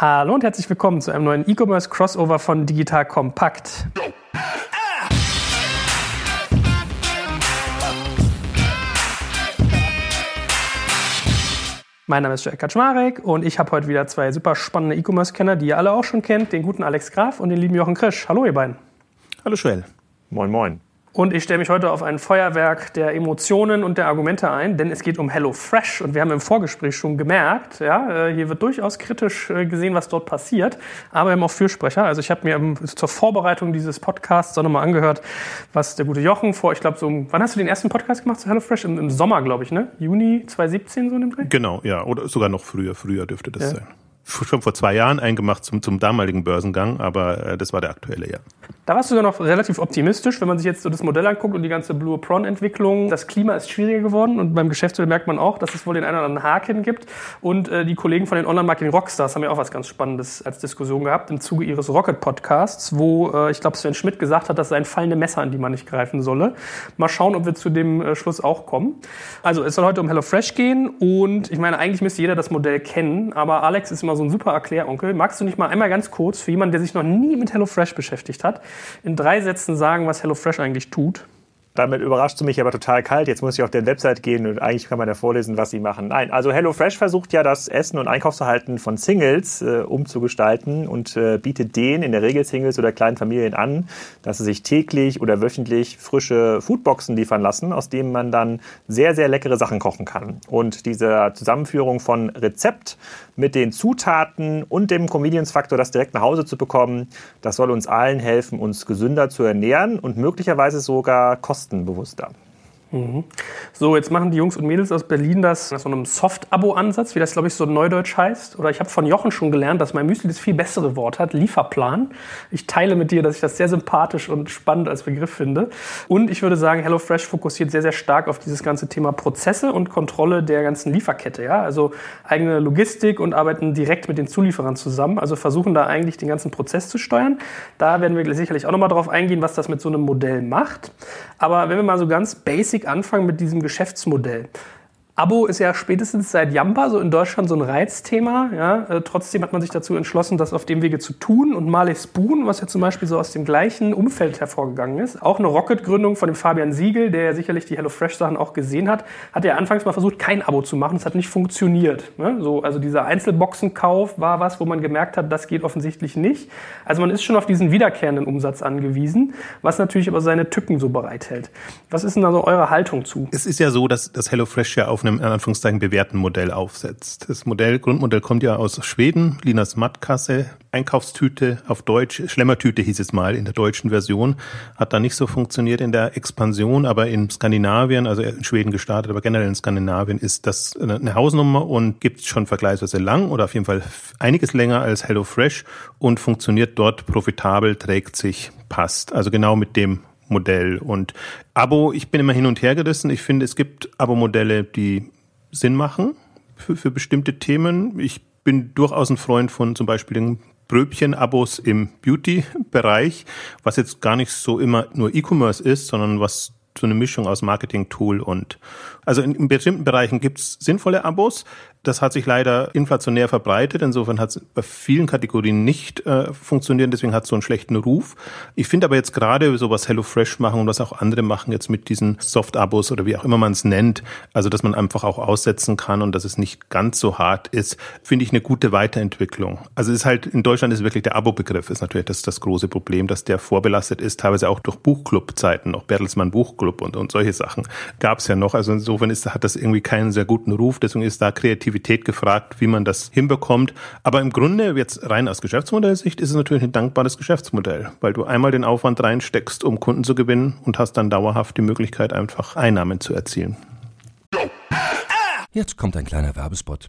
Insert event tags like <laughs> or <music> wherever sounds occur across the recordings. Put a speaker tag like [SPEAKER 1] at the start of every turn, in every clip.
[SPEAKER 1] Hallo und herzlich willkommen zu einem neuen E-Commerce Crossover von Digital Kompakt. Mein Name ist Jack Kaczmarek und ich habe heute wieder zwei super spannende E-Commerce-Kenner, die ihr alle auch schon kennt, den guten Alex Graf und den lieben Jochen Krisch. Hallo ihr beiden.
[SPEAKER 2] Hallo Joel.
[SPEAKER 3] Moin, moin.
[SPEAKER 1] Und ich stelle mich heute auf ein Feuerwerk der Emotionen und der Argumente ein, denn es geht um HelloFresh. Und wir haben im Vorgespräch schon gemerkt, ja, äh, hier wird durchaus kritisch äh, gesehen, was dort passiert. Aber wir haben auch Fürsprecher. Also ich habe mir zur Vorbereitung dieses Podcasts auch nochmal angehört, was der gute Jochen vor, ich glaube, so, wann hast du den ersten Podcast gemacht zu HelloFresh? Im, Im, Sommer, glaube ich, ne? Juni 2017 so in dem Dreh?
[SPEAKER 2] Genau, ja. Oder sogar noch früher. Früher dürfte das ja. sein schon vor zwei Jahren eingemacht zum, zum damaligen Börsengang, aber äh, das war der aktuelle, ja.
[SPEAKER 1] Da warst du sogar noch relativ optimistisch, wenn man sich jetzt so das Modell anguckt und die ganze Blue Prawn-Entwicklung. Das Klima ist schwieriger geworden und beim Geschäftsmodell merkt man auch, dass es wohl den einen oder anderen Haken gibt. Und äh, die Kollegen von den Online-Marketing Rockstars haben ja auch was ganz Spannendes als Diskussion gehabt im Zuge ihres Rocket-Podcasts, wo äh, ich glaube Sven Schmidt gesagt hat, das seien fallende Messer, an die man nicht greifen solle. Mal schauen, ob wir zu dem äh, Schluss auch kommen. Also es soll heute um HelloFresh gehen und ich meine, eigentlich müsste jeder das Modell kennen, aber Alex ist immer so ein super Erkläronkel. Magst du nicht mal einmal ganz kurz für jemanden, der sich noch nie mit HelloFresh beschäftigt hat, in drei Sätzen sagen, was HelloFresh eigentlich tut?
[SPEAKER 3] Damit überrascht du mich aber total kalt. Jetzt muss ich auf der Website gehen und eigentlich kann man da vorlesen, was sie machen. Nein, also HelloFresh versucht ja das Essen und Einkaufsverhalten von Singles äh, umzugestalten und äh, bietet denen, in der Regel Singles oder kleinen Familien an, dass sie sich täglich oder wöchentlich frische Foodboxen liefern lassen, aus denen man dann sehr, sehr leckere Sachen kochen kann. Und diese Zusammenführung von Rezept mit den Zutaten und dem Convenience-Faktor, das direkt nach Hause zu bekommen, das soll uns allen helfen, uns gesünder zu ernähren und möglicherweise sogar kostenbewusster.
[SPEAKER 1] Mhm. So, jetzt machen die Jungs und Mädels aus Berlin das nach so einem Soft-Abo-Ansatz, wie das, glaube ich, so neudeutsch heißt. Oder ich habe von Jochen schon gelernt, dass mein Müsli das viel bessere Wort hat, Lieferplan. Ich teile mit dir, dass ich das sehr sympathisch und spannend als Begriff finde. Und ich würde sagen, HelloFresh fokussiert sehr, sehr stark auf dieses ganze Thema Prozesse und Kontrolle der ganzen Lieferkette. Ja? Also eigene Logistik und arbeiten direkt mit den Zulieferern zusammen. Also versuchen da eigentlich den ganzen Prozess zu steuern. Da werden wir sicherlich auch nochmal drauf eingehen, was das mit so einem Modell macht. Aber wenn wir mal so ganz basic Anfangen mit diesem Geschäftsmodell. Abo ist ja spätestens seit Jamba so in Deutschland so ein Reizthema. Ja? Äh, trotzdem hat man sich dazu entschlossen, das auf dem Wege zu tun. Und Marley Spoon, was ja zum Beispiel so aus dem gleichen Umfeld hervorgegangen ist, auch eine Rocket-Gründung von dem Fabian Siegel, der ja sicherlich die HelloFresh-Sachen auch gesehen hat, hat ja anfangs mal versucht, kein Abo zu machen. Das hat nicht funktioniert. Ne? So, also dieser Einzelboxenkauf war was, wo man gemerkt hat, das geht offensichtlich nicht. Also man ist schon auf diesen wiederkehrenden Umsatz angewiesen, was natürlich aber seine Tücken so bereithält. Was ist denn also eure Haltung zu?
[SPEAKER 2] Es ist ja so, dass das HelloFresh ja auf eine einem in Anführungszeichen bewährten Modell aufsetzt. Das Modell, Grundmodell kommt ja aus Schweden, Linas Mattkasse, Einkaufstüte auf Deutsch, Schlemmertüte hieß es mal in der deutschen Version, hat da nicht so funktioniert in der Expansion, aber in Skandinavien, also in Schweden gestartet, aber generell in Skandinavien ist das eine Hausnummer und gibt es schon vergleichsweise lang oder auf jeden Fall einiges länger als HelloFresh und funktioniert dort profitabel, trägt sich, passt. Also genau mit dem Modell. Und Abo, ich bin immer hin und her gerissen. Ich finde, es gibt Abo-Modelle, die Sinn machen für, für bestimmte Themen. Ich bin durchaus ein Freund von zum Beispiel den Bröbchen-Abos im Beauty-Bereich, was jetzt gar nicht so immer nur E-Commerce ist, sondern was so eine Mischung aus Marketing-Tool und also in, in bestimmten Bereichen gibt es sinnvolle Abos. Das hat sich leider inflationär verbreitet. Insofern hat es bei vielen Kategorien nicht äh, funktioniert. Deswegen hat es so einen schlechten Ruf. Ich finde aber jetzt gerade so was HelloFresh machen und was auch andere machen jetzt mit diesen Soft-Abos oder wie auch immer man es nennt, also dass man einfach auch aussetzen kann und dass es nicht ganz so hart ist, finde ich eine gute Weiterentwicklung. Also es ist halt, in Deutschland ist wirklich der Abo-Begriff ist natürlich das, das große Problem, dass der vorbelastet ist, teilweise auch durch Buchclub-Zeiten, auch Bertelsmann Buchclub und, und solche Sachen gab es ja noch. Also insofern ist, hat das irgendwie keinen sehr guten Ruf. Deswegen ist da kreativ Kreativität gefragt, wie man das hinbekommt. Aber im Grunde, jetzt rein aus Geschäftsmodellsicht, ist es natürlich ein dankbares Geschäftsmodell, weil du einmal den Aufwand reinsteckst, um Kunden zu gewinnen und hast dann dauerhaft die Möglichkeit, einfach Einnahmen zu erzielen.
[SPEAKER 4] Jetzt kommt ein kleiner Werbespot.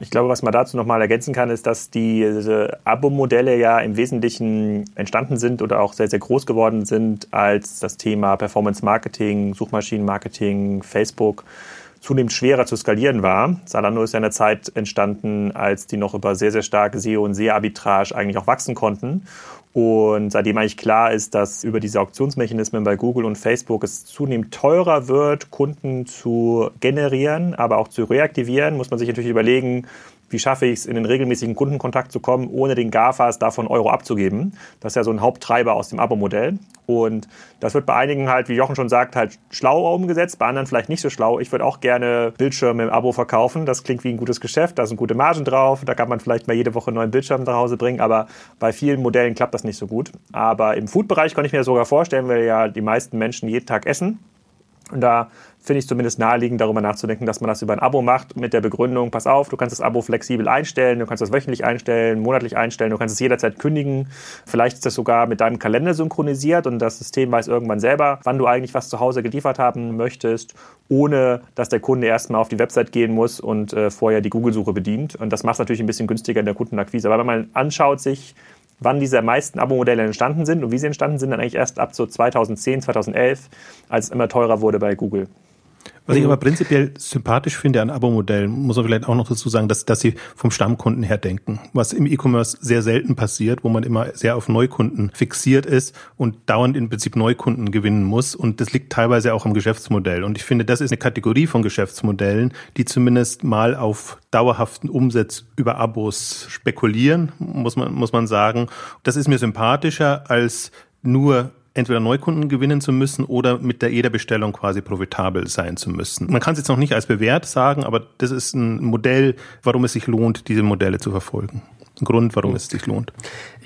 [SPEAKER 3] Ich glaube, was man dazu nochmal ergänzen kann, ist, dass diese Abo-Modelle ja im Wesentlichen entstanden sind oder auch sehr, sehr groß geworden sind, als das Thema Performance Marketing, Suchmaschinenmarketing, Facebook zunehmend schwerer zu skalieren war. Salando ist ja in der Zeit entstanden, als die noch über sehr, sehr starke SEO und SEA-Arbitrage eigentlich auch wachsen konnten. Und seitdem eigentlich klar ist, dass über diese Auktionsmechanismen bei Google und Facebook es zunehmend teurer wird, Kunden zu generieren, aber auch zu reaktivieren, muss man sich natürlich überlegen, wie schaffe ich es, in den regelmäßigen Kundenkontakt zu kommen, ohne den GAFAs davon Euro abzugeben. Das ist ja so ein Haupttreiber aus dem Abo-Modell. Und das wird bei einigen halt, wie Jochen schon sagt, halt schlau umgesetzt, bei anderen vielleicht nicht so schlau. Ich würde auch gerne Bildschirme im Abo verkaufen. Das klingt wie ein gutes Geschäft, da sind gute Margen drauf, da kann man vielleicht mal jede Woche einen neuen Bildschirm nach Hause bringen, aber bei vielen Modellen klappt das nicht so gut. Aber im Food-Bereich kann ich mir sogar vorstellen, weil ja die meisten Menschen jeden Tag essen. Und da finde ich zumindest naheliegend, darüber nachzudenken, dass man das über ein Abo macht mit der Begründung, pass auf, du kannst das Abo flexibel einstellen, du kannst das wöchentlich einstellen, monatlich einstellen, du kannst es jederzeit kündigen. Vielleicht ist das sogar mit deinem Kalender synchronisiert und das System weiß irgendwann selber, wann du eigentlich was zu Hause geliefert haben möchtest, ohne dass der Kunde erstmal auf die Website gehen muss und äh, vorher die Google-Suche bedient. Und das macht es natürlich ein bisschen günstiger in der Kundenakquise. Aber wenn man anschaut sich, wann diese meisten Abo-Modelle entstanden sind und wie sie entstanden sind, dann eigentlich erst ab so 2010, 2011, als es immer teurer wurde bei Google.
[SPEAKER 2] Was ich aber prinzipiell sympathisch finde an Abo-Modellen, muss man vielleicht auch noch dazu sagen, dass, dass sie vom Stammkunden her denken. Was im E-Commerce sehr selten passiert, wo man immer sehr auf Neukunden fixiert ist und dauernd im Prinzip Neukunden gewinnen muss. Und das liegt teilweise auch am Geschäftsmodell. Und ich finde, das ist eine Kategorie von Geschäftsmodellen, die zumindest mal auf dauerhaften Umsatz über Abos spekulieren, muss man, muss man sagen. Das ist mir sympathischer als nur entweder Neukunden gewinnen zu müssen oder mit der jeder Bestellung quasi profitabel sein zu müssen. Man kann es jetzt noch nicht als bewährt sagen, aber das ist ein Modell, warum es sich lohnt, diese Modelle zu verfolgen. Ein Grund, warum es sich lohnt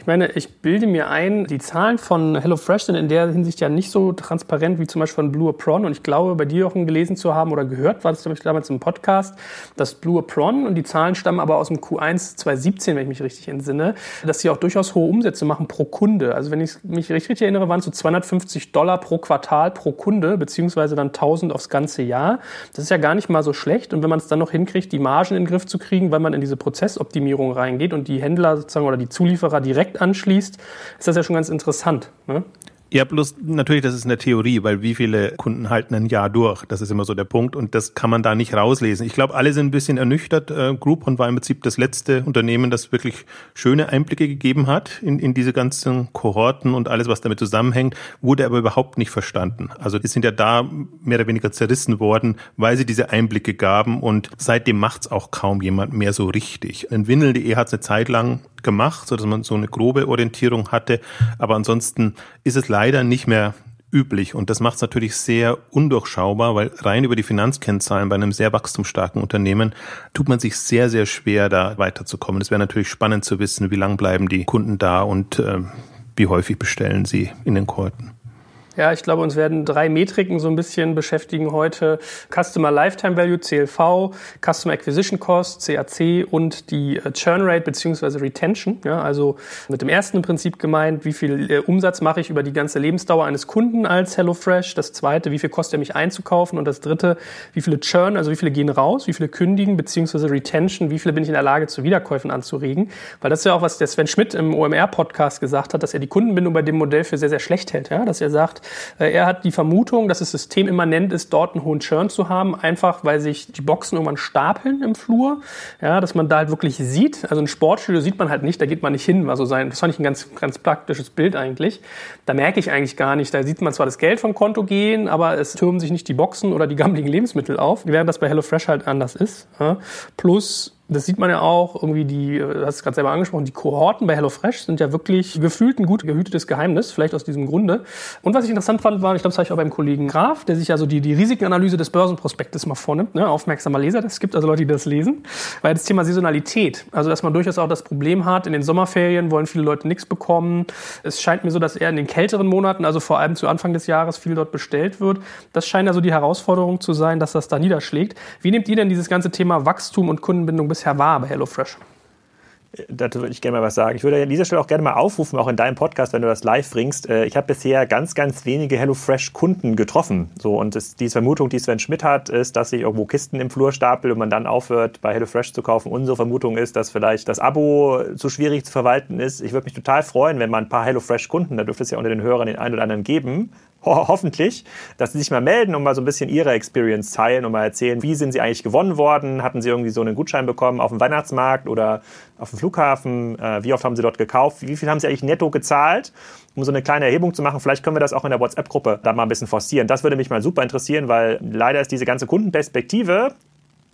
[SPEAKER 1] meine, ich bilde mir ein, die Zahlen von HelloFresh sind in der Hinsicht ja nicht so transparent wie zum Beispiel von Blue Apron. Und ich glaube, bei dir auch gelesen zu haben oder gehört, war das, glaube ich, damals im Podcast, dass Blue Apron und die Zahlen stammen aber aus dem Q1 2017, wenn ich mich richtig entsinne, dass sie auch durchaus hohe Umsätze machen pro Kunde. Also wenn ich mich richtig erinnere, waren es so 250 Dollar pro Quartal pro Kunde, beziehungsweise dann 1000 aufs ganze Jahr. Das ist ja gar nicht mal so schlecht. Und wenn man es dann noch hinkriegt, die Margen in den Griff zu kriegen, weil man in diese Prozessoptimierung reingeht und die Händler sozusagen oder die Zulieferer direkt anschließt, ist das ja schon ganz interessant. Ne?
[SPEAKER 2] Ja, bloß natürlich, das ist eine Theorie, weil wie viele Kunden halten ein Jahr durch? Das ist immer so der Punkt und das kann man da nicht rauslesen. Ich glaube, alle sind ein bisschen ernüchtert. Äh, Groupon war im Prinzip das letzte Unternehmen, das wirklich schöne Einblicke gegeben hat in, in diese ganzen Kohorten und alles, was damit zusammenhängt, wurde aber überhaupt nicht verstanden. Also die sind ja da mehr oder weniger zerrissen worden, weil sie diese Einblicke gaben und seitdem macht's auch kaum jemand mehr so richtig. In Windeln.de hat es eine Zeit lang gemacht, so dass man so eine grobe Orientierung hatte. Aber ansonsten ist es leider nicht mehr üblich. Und das macht es natürlich sehr undurchschaubar, weil rein über die Finanzkennzahlen bei einem sehr wachstumsstarken Unternehmen tut man sich sehr, sehr schwer, da weiterzukommen. Es wäre natürlich spannend zu wissen, wie lang bleiben die Kunden da und äh, wie häufig bestellen sie in den Kohorten.
[SPEAKER 1] Ja, ich glaube, uns werden drei Metriken so ein bisschen beschäftigen heute. Customer Lifetime Value, CLV, Customer Acquisition Cost, CAC und die äh, Churn Rate bzw. Retention. Ja, also mit dem ersten Prinzip gemeint, wie viel äh, Umsatz mache ich über die ganze Lebensdauer eines Kunden als HelloFresh. Das zweite, wie viel kostet er mich einzukaufen. Und das dritte, wie viele Churn, also wie viele gehen raus, wie viele kündigen bzw. Retention, wie viele bin ich in der Lage zu Wiederkäufen anzuregen. Weil das ist ja auch, was der Sven Schmidt im OMR-Podcast gesagt hat, dass er die Kundenbindung bei dem Modell für sehr, sehr schlecht hält. Ja? Dass er sagt, er hat die Vermutung, dass es systemimmanent ist, dort einen hohen Churn zu haben, einfach weil sich die Boxen irgendwann stapeln im Flur, ja, dass man da halt wirklich sieht. Also ein Sportstudio sieht man halt nicht, da geht man nicht hin. Also sein, das fand ich ein ganz, ganz praktisches Bild eigentlich. Da merke ich eigentlich gar nicht. Da sieht man zwar das Geld vom Konto gehen, aber es türmen sich nicht die Boxen oder die <laughs> gammeligen Lebensmittel auf, während das bei HelloFresh halt anders ist. Ja. Plus das sieht man ja auch irgendwie, die, du hast es gerade selber angesprochen, die Kohorten bei HelloFresh sind ja wirklich gefühlt ein gut gehütetes Geheimnis, vielleicht aus diesem Grunde. Und was ich interessant fand, war, ich glaube, das habe ich auch beim Kollegen Graf, der sich ja so die, die Risikenanalyse des Börsenprospektes mal vornimmt, ne? aufmerksamer Leser, es gibt also Leute, die das lesen, weil das Thema Saisonalität, also dass man durchaus auch das Problem hat, in den Sommerferien wollen viele Leute nichts bekommen. Es scheint mir so, dass eher in den kälteren Monaten, also vor allem zu Anfang des Jahres, viel dort bestellt wird. Das scheint ja so die Herausforderung zu sein, dass das da niederschlägt. Wie nehmt ihr denn dieses ganze Thema Wachstum und Kundenbindung bisher wahr bei HelloFresh?
[SPEAKER 3] Dazu würde ich gerne mal was sagen. Ich würde an dieser Stelle auch gerne mal aufrufen, auch in deinem Podcast, wenn du das live bringst. Äh, ich habe bisher ganz, ganz wenige HelloFresh-Kunden getroffen. So, und das, diese Vermutung, die Sven Schmidt hat, ist, dass sich irgendwo Kisten im Flur stapeln und man dann aufhört, bei HelloFresh zu kaufen. Unsere Vermutung ist, dass vielleicht das Abo zu schwierig zu verwalten ist. Ich würde mich total freuen, wenn man ein paar HelloFresh-Kunden, da dürfte es ja unter den Hörern den einen oder anderen geben, ho hoffentlich, dass sie sich mal melden und mal so ein bisschen ihre Experience teilen und mal erzählen, wie sind sie eigentlich gewonnen worden? Hatten sie irgendwie so einen Gutschein bekommen auf dem Weihnachtsmarkt oder auf dem Flughafen? Äh, wie oft haben sie dort gekauft? Wie viel haben sie eigentlich netto gezahlt? Um so eine kleine Erhebung zu machen, vielleicht können wir das auch in der WhatsApp-Gruppe da mal ein bisschen forcieren. Das würde mich mal super interessieren, weil leider ist diese ganze Kundenperspektive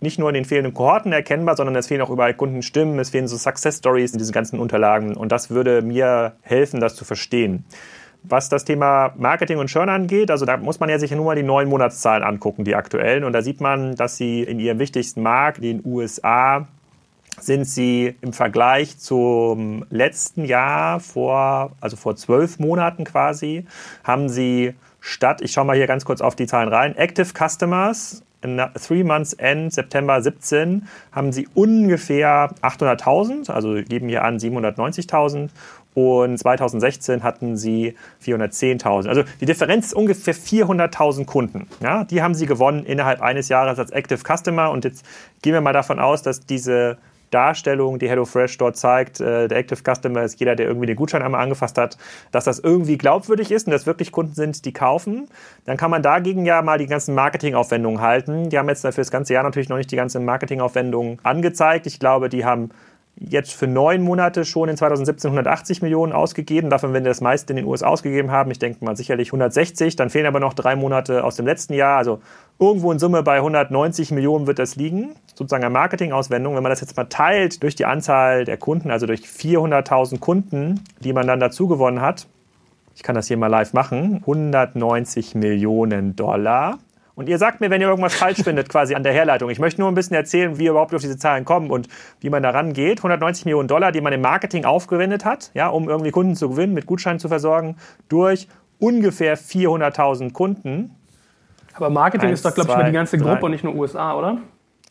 [SPEAKER 3] nicht nur in den fehlenden Kohorten erkennbar, sondern es fehlen auch überall Kundenstimmen, es fehlen so Success Stories in diesen ganzen Unterlagen und das würde mir helfen, das zu verstehen. Was das Thema Marketing und Churn angeht, also da muss man ja sich nur mal die neun Monatszahlen angucken, die aktuellen. Und da sieht man, dass sie in ihrem wichtigsten Markt, den USA, sind sie im Vergleich zum letzten Jahr vor, also vor zwölf Monaten quasi, haben sie statt, ich schaue mal hier ganz kurz auf die Zahlen rein, Active Customers Three Months End September 17 haben sie ungefähr 800.000, also geben hier an 790.000 und 2016 hatten sie 410.000. Also die Differenz ist ungefähr 400.000 Kunden. Ja, die haben sie gewonnen innerhalb eines Jahres als Active Customer. Und jetzt gehen wir mal davon aus, dass diese Darstellung, die HelloFresh dort zeigt, äh, der Active Customer ist jeder, der irgendwie den Gutschein einmal angefasst hat, dass das irgendwie glaubwürdig ist und dass wirklich Kunden sind, die kaufen, dann kann man dagegen ja mal die ganzen Marketingaufwendungen halten. Die haben jetzt für das ganze Jahr natürlich noch nicht die ganzen Marketingaufwendungen angezeigt. Ich glaube, die haben jetzt für neun Monate schon in 2017 180 Millionen ausgegeben. Davon, wenn wir das meiste in den USA ausgegeben haben, ich denke mal sicherlich 160. Dann fehlen aber noch drei Monate aus dem letzten Jahr. Also irgendwo in Summe bei 190 Millionen wird das liegen, sozusagen an Marketingauswendung. Wenn man das jetzt mal teilt durch die Anzahl der Kunden, also durch 400.000 Kunden, die man dann dazu gewonnen hat, ich kann das hier mal live machen, 190 Millionen Dollar und ihr sagt mir, wenn ihr irgendwas falsch findet, quasi an der Herleitung. Ich möchte nur ein bisschen erzählen, wie ihr überhaupt auf diese Zahlen kommen und wie man daran geht. 190 Millionen Dollar, die man im Marketing aufgewendet hat, ja, um irgendwie Kunden zu gewinnen, mit Gutscheinen zu versorgen, durch ungefähr 400.000 Kunden.
[SPEAKER 1] Aber Marketing Eins, ist doch, glaube ich, mal die ganze Gruppe drei. und nicht nur USA, oder?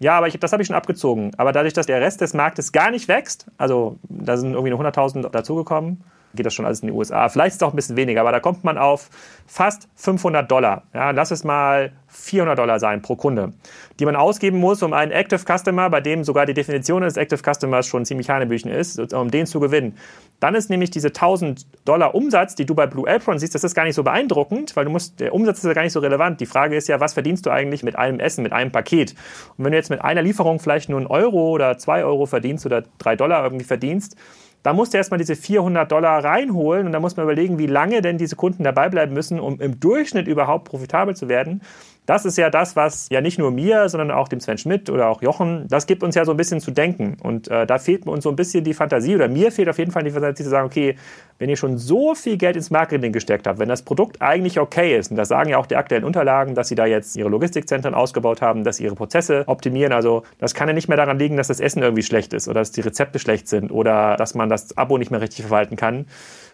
[SPEAKER 3] Ja, aber ich, das habe ich schon abgezogen. Aber dadurch, dass der Rest des Marktes gar nicht wächst, also da sind irgendwie nur 100.000 dazugekommen, geht das schon alles in die USA. Vielleicht ist es auch ein bisschen weniger, aber da kommt man auf fast 500 Dollar. Ja, lass es mal 400 Dollar sein pro Kunde, die man ausgeben muss, um einen Active Customer, bei dem sogar die Definition des Active Customers schon ziemlich hanebüchen ist, um den zu gewinnen. Dann ist nämlich diese 1000 Dollar Umsatz, die du bei Blue Apron siehst, das ist gar nicht so beeindruckend, weil du musst, der Umsatz ist ja gar nicht so relevant. Die Frage ist ja, was verdienst du eigentlich mit einem Essen, mit einem Paket? Und wenn du jetzt mit einer Lieferung vielleicht nur einen Euro oder zwei Euro verdienst oder drei Dollar irgendwie verdienst, da musst du erstmal diese 400 Dollar reinholen und da muss man überlegen, wie lange denn diese Kunden dabei bleiben müssen, um im Durchschnitt überhaupt profitabel zu werden. Das ist ja das, was ja nicht nur mir, sondern auch dem Sven Schmidt oder auch Jochen, das gibt uns ja so ein bisschen zu denken. Und äh, da fehlt uns so ein bisschen die Fantasie oder mir fehlt auf jeden Fall die Fantasie zu sagen, okay, wenn ihr schon so viel Geld ins Marketing gesteckt habt, wenn das Produkt eigentlich okay ist, und das sagen ja auch die aktuellen Unterlagen, dass sie da jetzt ihre Logistikzentren ausgebaut haben, dass sie ihre Prozesse optimieren, also das kann ja nicht mehr daran liegen, dass das Essen irgendwie schlecht ist oder dass die Rezepte schlecht sind oder dass man das Abo nicht mehr richtig verwalten kann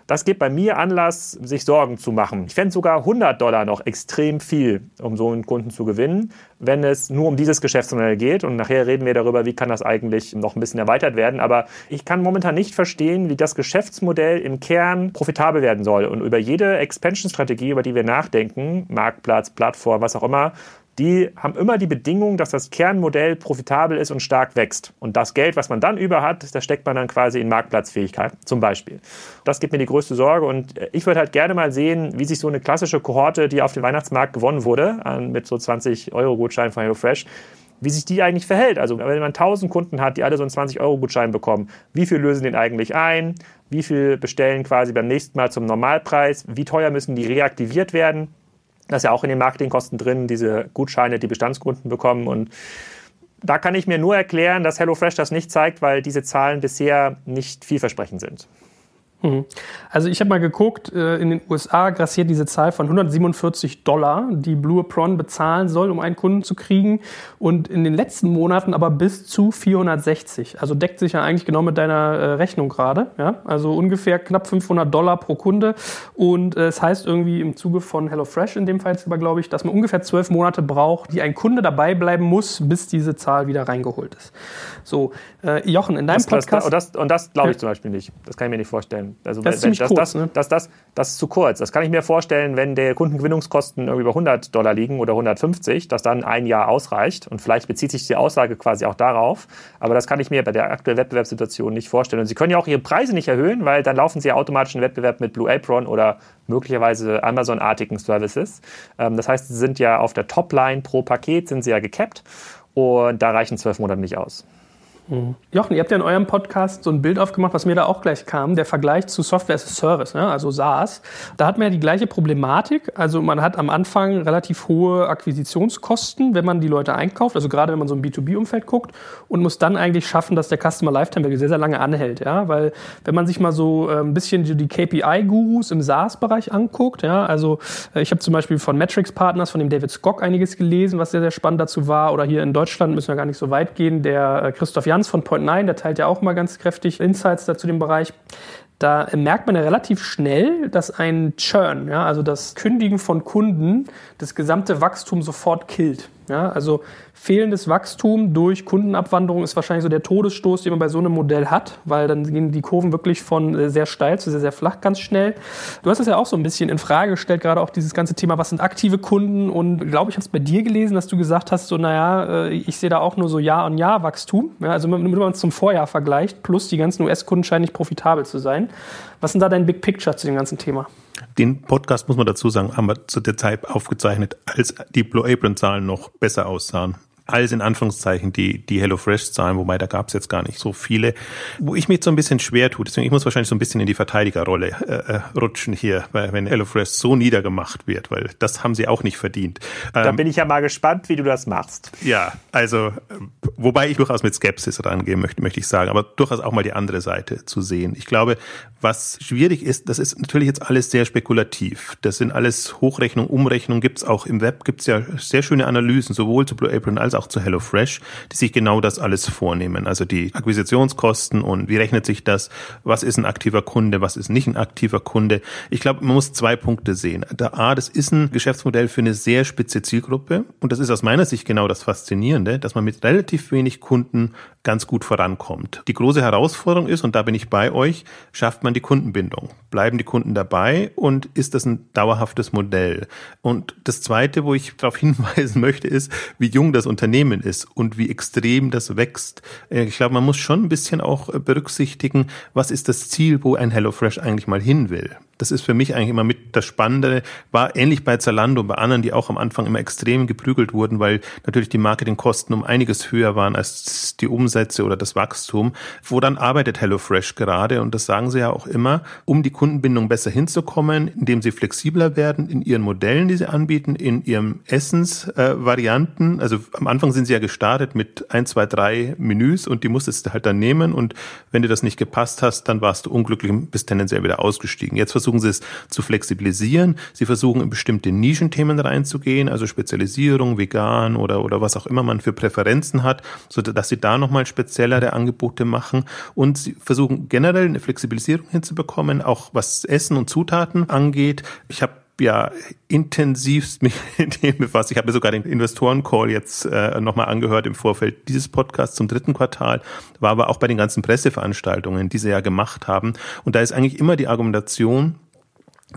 [SPEAKER 3] das gibt bei mir Anlass, sich Sorgen zu machen. Ich fände sogar 100 Dollar noch extrem viel, um so einen Kunden zu gewinnen, wenn es nur um dieses Geschäftsmodell geht. Und nachher reden wir darüber, wie kann das eigentlich noch ein bisschen erweitert werden. Aber ich kann momentan nicht verstehen, wie das Geschäftsmodell im Kern profitabel werden soll. Und über jede Expansion-Strategie, über die wir nachdenken, Marktplatz, Plattform, was auch immer, die haben immer die Bedingung, dass das Kernmodell profitabel ist und stark wächst. Und das Geld, was man dann über hat, das steckt man dann quasi in Marktplatzfähigkeit, zum Beispiel. Das gibt mir die größte Sorge. Und ich würde halt gerne mal sehen, wie sich so eine klassische Kohorte, die auf dem Weihnachtsmarkt gewonnen wurde, mit so 20 Euro Gutschein von HelloFresh, wie sich die eigentlich verhält. Also wenn man 1000 Kunden hat, die alle so einen 20-Euro-Gutschein bekommen, wie viel lösen den eigentlich ein? Wie viel bestellen quasi beim nächsten Mal zum Normalpreis? Wie teuer müssen die reaktiviert werden? Das ist ja auch in den Marketingkosten drin, diese Gutscheine, die Bestandskunden bekommen. Und da kann ich mir nur erklären, dass HelloFresh das nicht zeigt, weil diese Zahlen bisher nicht vielversprechend sind.
[SPEAKER 1] Mhm. Also ich habe mal geguckt, äh, in den USA grassiert diese Zahl von 147 Dollar, die Blue Apron bezahlen soll, um einen Kunden zu kriegen. Und in den letzten Monaten aber bis zu 460. Also deckt sich ja eigentlich genau mit deiner äh, Rechnung gerade. Ja? Also ungefähr knapp 500 Dollar pro Kunde. Und äh, es heißt irgendwie im Zuge von HelloFresh in dem Fall jetzt aber, glaube ich, dass man ungefähr zwölf Monate braucht, die ein Kunde dabei bleiben muss, bis diese Zahl wieder reingeholt ist. So, Jochen, in deinem
[SPEAKER 3] das,
[SPEAKER 1] Podcast...
[SPEAKER 3] Das, das, und das glaube ich zum Beispiel nicht. Das kann ich mir nicht vorstellen. Also
[SPEAKER 1] das
[SPEAKER 3] wenn,
[SPEAKER 1] ist
[SPEAKER 3] das,
[SPEAKER 1] kurz,
[SPEAKER 3] das,
[SPEAKER 1] ne?
[SPEAKER 3] das, das, das ist zu kurz. Das kann ich mir vorstellen, wenn der Kundengewinnungskosten irgendwie über 100 Dollar liegen oder 150, dass dann ein Jahr ausreicht. Und vielleicht bezieht sich die Aussage quasi auch darauf. Aber das kann ich mir bei der aktuellen Wettbewerbssituation nicht vorstellen. Und Sie können ja auch Ihre Preise nicht erhöhen, weil dann laufen Sie ja automatisch in Wettbewerb mit Blue Apron oder möglicherweise Amazon-artigen Services. Ähm, das heißt, Sie sind ja auf der Topline pro Paket sind Sie ja gecapped. Und da reichen zwölf Monate nicht aus.
[SPEAKER 1] Mhm. Jochen, ihr habt ja in eurem Podcast so ein Bild aufgemacht, was mir da auch gleich kam, der Vergleich zu Software as a Service, ne? also SaaS. Da hat man ja die gleiche Problematik. Also man hat am Anfang relativ hohe Akquisitionskosten, wenn man die Leute einkauft, also gerade wenn man so im B2B-Umfeld guckt und muss dann eigentlich schaffen, dass der Customer Lifetime Value sehr, sehr lange anhält. Ja? Weil wenn man sich mal so äh, ein bisschen die KPI-Gurus im SaaS-Bereich anguckt, ja, also äh, ich habe zum Beispiel von Metrics Partners, von dem David Skock einiges gelesen, was sehr, sehr spannend dazu war. Oder hier in Deutschland müssen wir gar nicht so weit gehen, der äh, Christoph Jan Franz von Point9, der teilt ja auch mal ganz kräftig Insights dazu dem Bereich. Da merkt man ja relativ schnell, dass ein Churn, ja, also das Kündigen von Kunden, das gesamte Wachstum sofort killt. Ja, also fehlendes Wachstum durch Kundenabwanderung ist wahrscheinlich so der Todesstoß, den man bei so einem Modell hat, weil dann gehen die Kurven wirklich von äh, sehr steil zu sehr, sehr flach ganz schnell. Du hast es ja auch so ein bisschen in Frage gestellt, gerade auch dieses ganze Thema, was sind aktive Kunden und glaube ich, habe es bei dir gelesen, dass du gesagt hast, so naja, äh, ich sehe da auch nur so Jahr on Jahr Wachstum. Ja, also wenn man es zum Vorjahr vergleicht, plus die ganzen US-Kunden scheinen nicht profitabel zu sein. Was sind da dein Big Picture zu dem ganzen Thema?
[SPEAKER 2] Den Podcast, muss man dazu sagen, haben wir zu der Zeit aufgezeichnet, als die Blue Apron-Zahlen noch besser aussahen alles in Anführungszeichen die, die HelloFresh-Zahlen, wobei da gab es jetzt gar nicht so viele, wo ich mich so ein bisschen schwer tue. Deswegen, ich muss wahrscheinlich so ein bisschen in die Verteidigerrolle äh, äh rutschen hier, weil wenn HelloFresh so niedergemacht wird, weil das haben sie auch nicht verdient.
[SPEAKER 3] Da ähm, bin ich ja mal gespannt, wie du das machst.
[SPEAKER 2] Ja, also wobei ich durchaus mit Skepsis rangehen möchte, möchte ich sagen, aber durchaus auch mal die andere Seite zu sehen. Ich glaube, was schwierig ist, das ist natürlich jetzt alles sehr spekulativ. Das sind alles Hochrechnungen, Umrechnungen, gibt's auch im Web, gibt's ja sehr schöne Analysen, sowohl zu Blue Apron als auch zu HelloFresh, die sich genau das alles vornehmen. Also die Akquisitionskosten und wie rechnet sich das, was ist ein aktiver Kunde, was ist nicht ein aktiver Kunde. Ich glaube, man muss zwei Punkte sehen. Da A, das ist ein Geschäftsmodell für eine sehr spitze Zielgruppe und das ist aus meiner Sicht genau das Faszinierende, dass man mit relativ wenig Kunden ganz gut vorankommt. Die große Herausforderung ist, und da bin ich bei euch, schafft man die Kundenbindung? Bleiben die Kunden dabei und ist das ein dauerhaftes Modell? Und das Zweite, wo ich darauf <laughs> hinweisen möchte, ist, wie jung das Unternehmen ist und wie extrem das wächst. Äh, ich glaube, man muss schon ein bisschen auch berücksichtigen, was ist das Ziel, wo ein HelloFresh eigentlich mal hin will. Das ist für mich eigentlich immer mit das Spannende. War ähnlich bei Zalando und bei anderen, die auch am Anfang immer extrem geprügelt wurden, weil natürlich die Marketingkosten um einiges höher waren als die Umsätze oder das Wachstum. Wo dann arbeitet HelloFresh gerade und das sagen sie ja auch immer, um die Kundenbindung besser hinzukommen, indem sie flexibler werden in ihren Modellen, die sie anbieten, in ihren Essensvarianten. Äh, also am Anfang sind sie ja gestartet mit ein, zwei, drei Menüs und die musstest du halt dann nehmen und wenn dir das nicht gepasst hast, dann warst du unglücklich und bist tendenziell wieder ausgestiegen. Jetzt versuchen versuchen sie es zu flexibilisieren. Sie versuchen in bestimmte Nischenthemen reinzugehen, also Spezialisierung, vegan oder, oder was auch immer man für Präferenzen hat, so dass sie da nochmal speziellere Angebote machen. Und sie versuchen generell eine Flexibilisierung hinzubekommen, auch was Essen und Zutaten angeht. Ich habe ja intensivst mich <laughs> mit dem befasst. Ich habe mir sogar den Investoren-Call jetzt äh, nochmal angehört im Vorfeld dieses Podcasts zum dritten Quartal, war aber auch bei den ganzen Presseveranstaltungen, die sie ja gemacht haben. Und da ist eigentlich immer die Argumentation,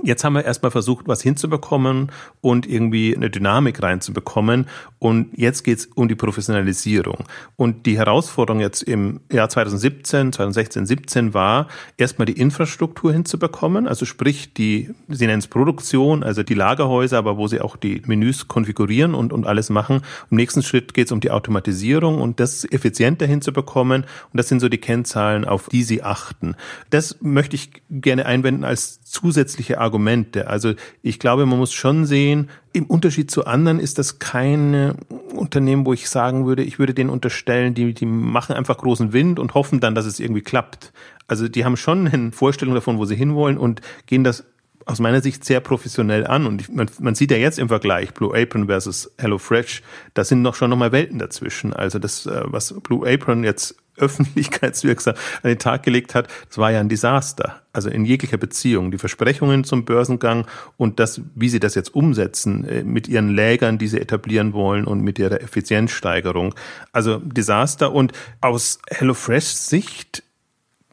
[SPEAKER 2] Jetzt haben wir erstmal versucht, was hinzubekommen und irgendwie eine Dynamik reinzubekommen. Und jetzt geht's um die Professionalisierung. Und die Herausforderung jetzt im Jahr 2017, 2016, 17 war, erstmal die Infrastruktur hinzubekommen. Also sprich, die, Sie nennen es Produktion, also die Lagerhäuser, aber wo Sie auch die Menüs konfigurieren und, und alles machen. Im nächsten Schritt geht's um die Automatisierung und das effizienter hinzubekommen. Und das sind so die Kennzahlen, auf die Sie achten. Das möchte ich gerne einwenden als zusätzliche Argumente. Also ich glaube, man muss schon sehen, im Unterschied zu anderen ist das kein Unternehmen, wo ich sagen würde, ich würde denen unterstellen, die, die machen einfach großen Wind und hoffen dann, dass es irgendwie klappt. Also die haben schon eine Vorstellung davon, wo sie hinwollen und gehen das aus meiner Sicht sehr professionell an. Und man, man sieht ja jetzt im Vergleich Blue Apron versus HelloFresh, da sind noch schon nochmal Welten dazwischen. Also das, äh, was Blue Apron jetzt öffentlichkeitswirksam an den Tag gelegt hat, das war ja ein Desaster. Also in jeglicher Beziehung. Die Versprechungen zum Börsengang und das, wie sie das jetzt umsetzen, äh, mit ihren Lägern, die sie etablieren wollen und mit ihrer Effizienzsteigerung. Also Desaster. Und aus HelloFresh Sicht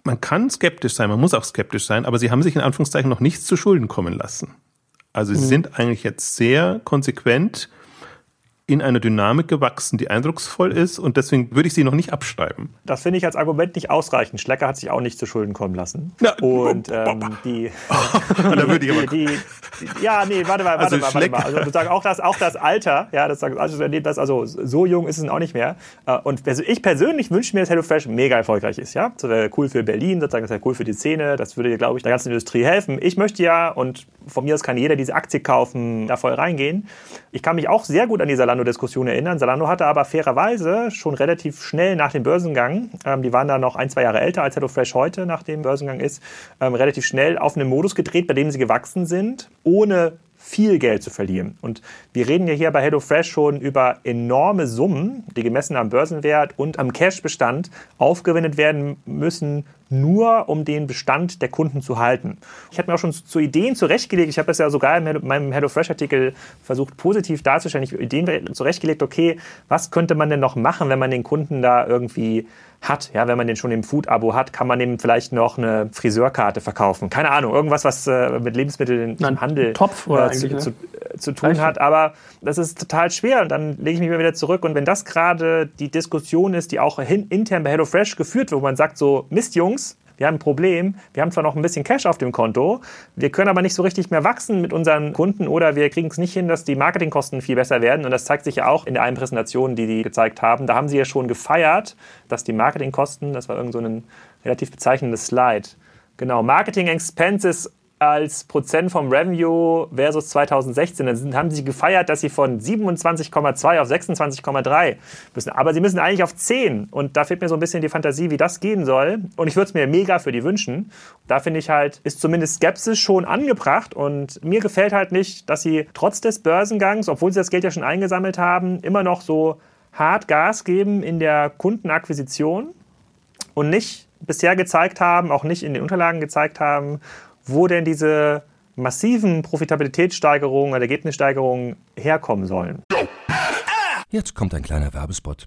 [SPEAKER 2] man kann skeptisch sein, man muss auch skeptisch sein, aber sie haben sich in Anführungszeichen noch nichts zu Schulden kommen lassen. Also sie mhm. sind eigentlich jetzt sehr konsequent in einer Dynamik gewachsen, die eindrucksvoll ist und deswegen würde ich sie noch nicht abschreiben.
[SPEAKER 3] Das finde ich als Argument nicht ausreichend. Schlecker hat sich auch nicht zu Schulden kommen lassen. Ja, und <laughs> ähm, die, <laughs>
[SPEAKER 2] da würde ich aber <laughs>
[SPEAKER 3] die, die, ja, nee, warte mal, warte also mal, warte mal. Also sozusagen auch das, auch das Alter, ja, das, also, das, also so jung ist es auch nicht mehr. Äh, und also ich persönlich wünsche mir, dass HelloFresh mega erfolgreich ist, ja. Das wäre cool für Berlin, sozusagen, das wäre cool für die Szene, das würde, glaube ich, der ganzen Industrie helfen. Ich möchte ja, und von mir aus kann jeder diese Aktie kaufen, da voll reingehen. Ich kann mich auch sehr gut an dieser Land Zalando-Diskussion erinnern. Zalando hatte aber fairerweise schon relativ schnell nach dem Börsengang, ähm, die waren da noch ein, zwei Jahre älter als HelloFresh heute nach dem Börsengang ist, ähm, relativ schnell auf einen Modus gedreht, bei dem sie gewachsen sind, ohne viel Geld zu verlieren. Und wir reden ja hier bei HelloFresh schon über enorme Summen, die gemessen am Börsenwert und am Cashbestand aufgewendet werden müssen, nur um den Bestand der Kunden zu halten. Ich habe mir auch schon zu Ideen zurechtgelegt. Ich habe das ja sogar in meinem HelloFresh-Artikel versucht, positiv darzustellen. Ich habe Ideen zurechtgelegt, okay, was könnte man denn noch machen, wenn man den Kunden da irgendwie hat. Ja, wenn man den schon im Food-Abo hat, kann man dem vielleicht noch eine Friseurkarte verkaufen. Keine Ahnung, irgendwas, was äh, mit Lebensmitteln im Handel
[SPEAKER 1] Topf oder
[SPEAKER 3] äh, zu, zu, äh, zu, tun hat. Aber das ist total schwer und dann lege ich mich mal wieder zurück. Und wenn das gerade die Diskussion ist, die auch hin, intern bei HelloFresh geführt wird, wo man sagt so, Mist, Jungs, wir haben ein Problem, wir haben zwar noch ein bisschen Cash auf dem Konto, wir können aber nicht so richtig mehr wachsen mit unseren Kunden oder wir kriegen es nicht hin, dass die Marketingkosten viel besser werden. Und das zeigt sich ja auch in der einen Präsentation, die die gezeigt haben. Da haben sie ja schon gefeiert, dass die Marketingkosten, das war irgend so ein relativ bezeichnendes Slide, Genau, Marketing Expenses als Prozent vom Revenue versus 2016. Dann haben sie gefeiert, dass sie von 27,2 auf 26,3 müssen. Aber sie müssen eigentlich auf 10. Und da fehlt mir so ein bisschen die Fantasie, wie das gehen soll. Und ich würde es mir mega für die wünschen. Da finde ich halt, ist zumindest Skepsis schon angebracht. Und mir gefällt halt nicht, dass sie trotz des Börsengangs, obwohl sie das Geld ja schon eingesammelt haben, immer noch so hart Gas geben in der Kundenakquisition und nicht bisher gezeigt haben, auch nicht in den Unterlagen gezeigt haben, wo denn diese massiven Profitabilitätssteigerungen oder Ergebnissteigerungen herkommen sollen.
[SPEAKER 5] Jetzt kommt ein kleiner Werbespot.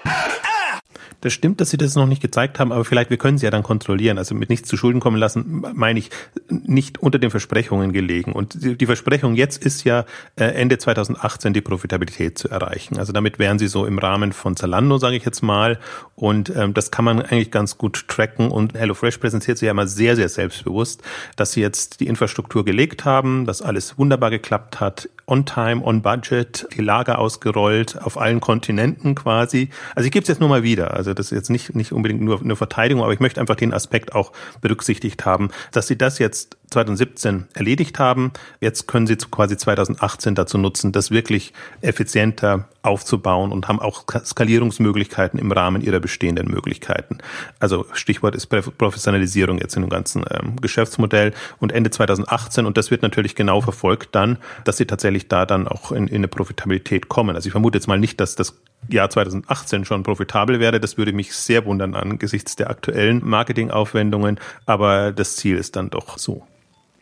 [SPEAKER 2] Das stimmt, dass Sie das noch nicht gezeigt haben, aber vielleicht, wir können Sie ja dann kontrollieren. Also mit nichts zu Schulden kommen lassen, meine ich, nicht unter den Versprechungen gelegen. Und die Versprechung jetzt ist ja, äh, Ende 2018 die Profitabilität zu erreichen. Also damit wären Sie so im Rahmen von Zalando, sage ich jetzt mal. Und ähm, das kann man eigentlich ganz gut tracken. Und HelloFresh präsentiert sich ja immer sehr, sehr selbstbewusst, dass Sie jetzt die Infrastruktur gelegt haben, dass alles wunderbar geklappt hat, on time, on budget, die Lager ausgerollt, auf allen Kontinenten quasi. Also ich gebe es jetzt nur mal wieder. Also Also das ist jetzt nicht, nicht unbedingt nur eine Verteidigung, aber ich möchte einfach den Aspekt auch berücksichtigt haben, dass sie das jetzt 2017 erledigt haben. Jetzt können sie quasi 2018 dazu nutzen, das wirklich effizienter aufzubauen und haben auch Skalierungsmöglichkeiten im Rahmen ihrer bestehenden Möglichkeiten. Also Stichwort ist Professionalisierung jetzt in dem ganzen ähm, Geschäftsmodell und Ende 2018 und das wird natürlich genau verfolgt dann, dass sie tatsächlich da dann auch in, in eine Profitabilität kommen. Also ich vermute jetzt mal nicht, dass das Jahr 2018 schon profitabel wäre. Das würde mich sehr wundern angesichts der aktuellen Marketingaufwendungen, aber das Ziel ist dann doch so.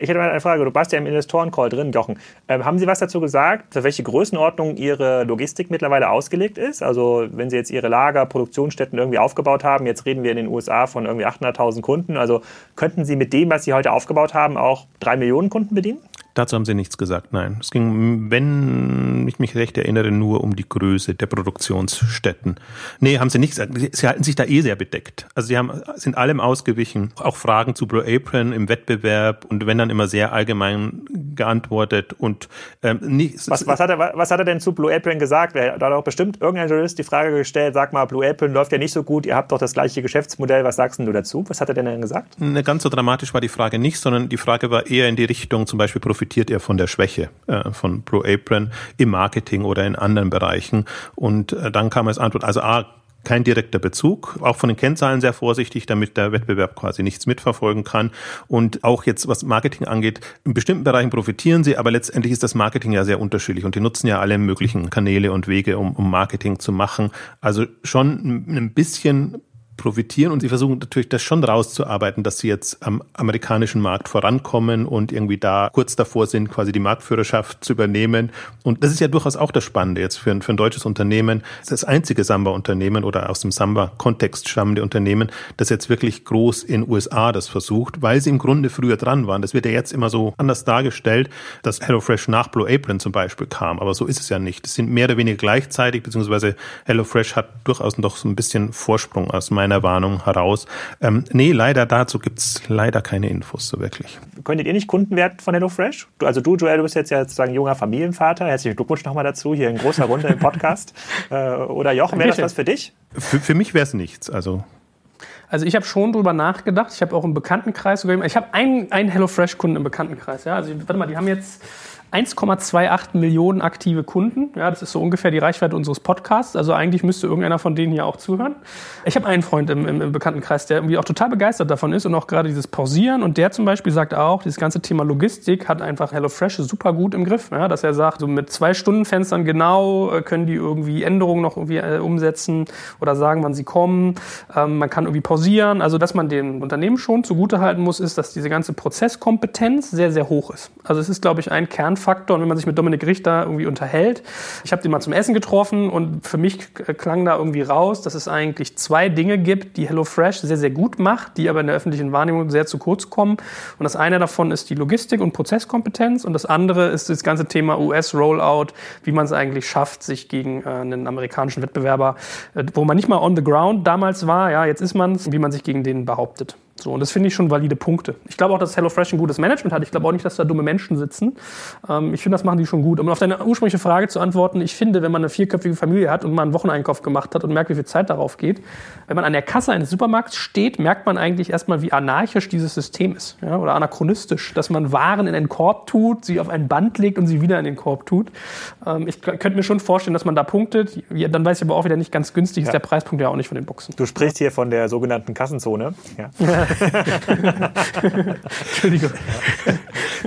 [SPEAKER 3] Ich hätte mal eine Frage. Du warst ja im Investorencall drin, Jochen. Ähm, haben Sie was dazu gesagt, für welche Größenordnung Ihre Logistik mittlerweile ausgelegt ist? Also wenn Sie jetzt Ihre Lager, Produktionsstätten irgendwie aufgebaut haben, jetzt reden wir in den USA von irgendwie 800.000 Kunden. Also könnten Sie mit dem, was Sie heute aufgebaut haben, auch drei Millionen Kunden bedienen?
[SPEAKER 2] Dazu haben Sie nichts gesagt, nein. Es ging, wenn ich mich recht erinnere, nur um die Größe der Produktionsstätten. Nee, haben Sie nicht gesagt. Sie halten sich da eh sehr bedeckt. Also Sie haben, sind allem ausgewichen. Auch Fragen zu Blue Apron im Wettbewerb und wenn dann immer sehr allgemein geantwortet und ähm, nicht.
[SPEAKER 3] Was, was, hat er, was hat er denn zu Blue Apron gesagt? Da hat auch bestimmt irgendein Journalist die Frage gestellt, sag mal, Blue Apron läuft ja nicht so gut, ihr habt doch das gleiche Geschäftsmodell, was sagst du dazu? Was hat er denn dann gesagt?
[SPEAKER 2] Ne, ganz so dramatisch war die Frage nicht, sondern die Frage war eher in die Richtung, zum Beispiel profitiert er von der Schwäche äh, von Blue Apron im Marketing oder in anderen Bereichen. Und äh, dann kam als Antwort, also A, kein direkter Bezug, auch von den Kennzahlen sehr vorsichtig, damit der Wettbewerb quasi nichts mitverfolgen kann. Und auch jetzt, was Marketing angeht, in bestimmten Bereichen profitieren sie, aber letztendlich ist das Marketing ja sehr unterschiedlich und die nutzen ja alle möglichen Kanäle und Wege, um, um Marketing zu machen. Also schon ein bisschen profitieren und sie versuchen natürlich das schon rauszuarbeiten, dass sie jetzt am amerikanischen Markt vorankommen und irgendwie da kurz davor sind, quasi die Marktführerschaft zu übernehmen. Und das ist ja durchaus auch das Spannende jetzt für ein, für ein deutsches Unternehmen. Das ist das einzige Samba-Unternehmen oder aus dem Samba-Kontext stammende Unternehmen, das jetzt wirklich groß in USA das versucht, weil sie im Grunde früher dran waren. Das wird ja jetzt immer so anders dargestellt, dass HelloFresh nach Blue Apron zum Beispiel kam. Aber so ist es ja nicht. Es sind mehr oder weniger gleichzeitig, beziehungsweise HelloFresh hat durchaus noch so ein bisschen Vorsprung aus meiner meiner Warnung heraus. Ähm, nee, leider dazu gibt es leider keine Infos so wirklich.
[SPEAKER 3] Könntet ihr nicht Kunden werden von HelloFresh? Du, also du, Joel, du bist jetzt ja sozusagen junger Familienvater. Herzlichen Glückwunsch nochmal dazu, hier in großer Runde im Podcast. <laughs> äh, oder Jochen, wäre das was für dich?
[SPEAKER 2] Für, für mich wäre es nichts. Also
[SPEAKER 1] also ich habe schon drüber nachgedacht. Ich habe auch im Bekanntenkreis sogar, ich habe einen, einen HelloFresh-Kunden im Bekanntenkreis. Ja? Also warte mal, die haben jetzt 1,28 Millionen aktive Kunden. Ja, das ist so ungefähr die Reichweite unseres Podcasts. Also eigentlich müsste irgendeiner von denen hier auch zuhören. Ich habe einen Freund im, im, im, Bekanntenkreis, der irgendwie auch total begeistert davon ist und auch gerade dieses Pausieren. Und der zum Beispiel sagt auch, dieses ganze Thema Logistik hat einfach HelloFresh super gut im Griff. Ja, dass er sagt, so mit zwei Stundenfenstern genau äh, können die irgendwie Änderungen noch irgendwie äh, umsetzen oder sagen, wann sie kommen. Ähm, man kann irgendwie pausieren. Also dass man dem Unternehmen schon zugutehalten muss, ist, dass diese ganze Prozesskompetenz sehr, sehr hoch ist. Also es ist, glaube ich, ein Kern Faktor. Und wenn man sich mit Dominik Richter irgendwie unterhält, ich habe den mal zum Essen getroffen und für mich klang da irgendwie raus, dass es eigentlich zwei Dinge gibt, die HelloFresh sehr, sehr gut macht, die aber in der öffentlichen Wahrnehmung sehr zu kurz kommen. Und das eine davon ist die Logistik und Prozesskompetenz und das andere ist das ganze Thema US-Rollout, wie man es eigentlich schafft, sich gegen äh, einen amerikanischen Wettbewerber, äh, wo man nicht mal on the ground damals war, ja, jetzt ist man es, wie man sich gegen den behauptet. So, und das finde ich schon valide Punkte. Ich glaube auch, dass HelloFresh ein gutes Management hat. Ich glaube auch nicht, dass da dumme Menschen sitzen. Ähm, ich finde, das machen die schon gut. Um auf deine ursprüngliche Frage zu antworten, ich finde, wenn man eine vierköpfige Familie hat und mal einen Wocheneinkauf gemacht hat und merkt, wie viel Zeit darauf geht, wenn man an der Kasse eines Supermarkts steht, merkt man eigentlich erstmal, wie anarchisch dieses System ist. Ja? Oder anachronistisch, dass man Waren in einen Korb tut, sie auf ein Band legt und sie wieder in den Korb tut. Ähm, ich könnte mir schon vorstellen, dass man da punktet. Dann weiß ich aber auch wieder nicht ganz günstig, ist ja. der Preispunkt ja auch nicht von den Boxen.
[SPEAKER 3] Du sprichst hier von der sogenannten Kassenzone. Ja. <laughs>
[SPEAKER 2] Entschuldigung.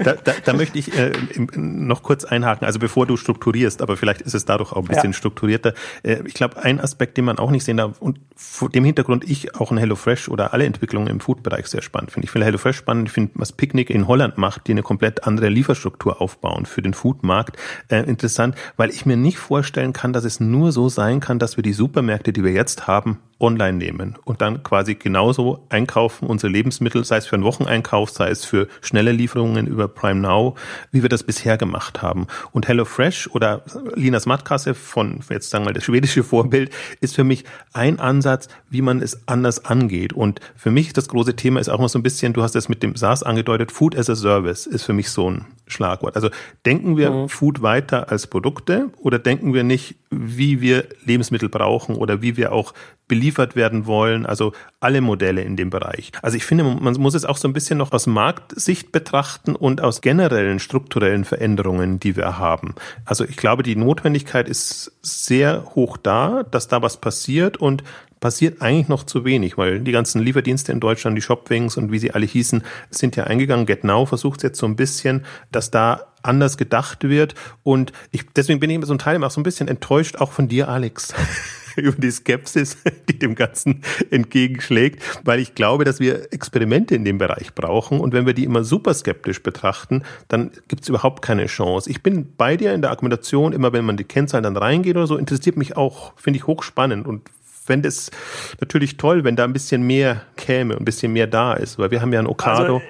[SPEAKER 2] Da, da, da, möchte ich äh, noch kurz einhaken, also bevor du strukturierst, aber vielleicht ist es dadurch auch ein bisschen ja. strukturierter. Äh, ich glaube, ein Aspekt, den man auch nicht sehen darf, und vor dem Hintergrund ich auch ein HelloFresh oder alle Entwicklungen im Food-Bereich sehr spannend finde. Ich finde HelloFresh spannend, ich finde, was Picnic in Holland macht, die eine komplett andere Lieferstruktur aufbauen für den Foodmarkt, äh, interessant, weil ich mir nicht vorstellen kann, dass es nur so sein kann, dass wir die Supermärkte, die wir jetzt haben, online nehmen und dann quasi genauso einkaufen, unsere Lebensmittel, sei es für einen Wocheneinkauf, sei es für schnelle Lieferungen über Prime Now, wie wir das bisher gemacht haben. Und HelloFresh oder Linas Matkasse von, jetzt sagen wir mal, das schwedische Vorbild, ist für mich ein Ansatz, wie man es anders angeht. Und für mich das große Thema ist auch noch so ein bisschen, du hast es mit dem SaaS angedeutet, Food as a Service ist für mich so ein Schlagwort. Also denken wir mhm. Food weiter als Produkte oder denken wir nicht, wie wir Lebensmittel brauchen oder wie wir auch beliefert werden wollen, also alle Modelle in dem Bereich. Also ich finde, man muss es auch so ein bisschen noch aus Marktsicht betrachten und aus generellen strukturellen Veränderungen, die wir haben. Also ich glaube, die Notwendigkeit ist sehr hoch da, dass da was passiert und passiert eigentlich noch zu wenig, weil die ganzen Lieferdienste in Deutschland, die Shopwings und wie sie alle hießen, sind ja eingegangen. GetNow versucht jetzt so ein bisschen, dass da anders gedacht wird. Und ich, deswegen bin ich so ein Teil auch so ein bisschen enttäuscht, auch von dir, Alex. <laughs> über die Skepsis, <laughs> die dem Ganzen entgegenschlägt, weil ich glaube, dass wir Experimente in dem Bereich brauchen und wenn wir die immer super skeptisch betrachten, dann gibt es überhaupt keine Chance. Ich bin bei dir in der Argumentation, immer wenn man die Kennzahlen dann reingeht oder so, interessiert mich auch, finde ich hochspannend und fände es natürlich toll, wenn da ein bisschen mehr käme, ein bisschen mehr da ist, weil wir haben ja ein Okado.
[SPEAKER 3] Also,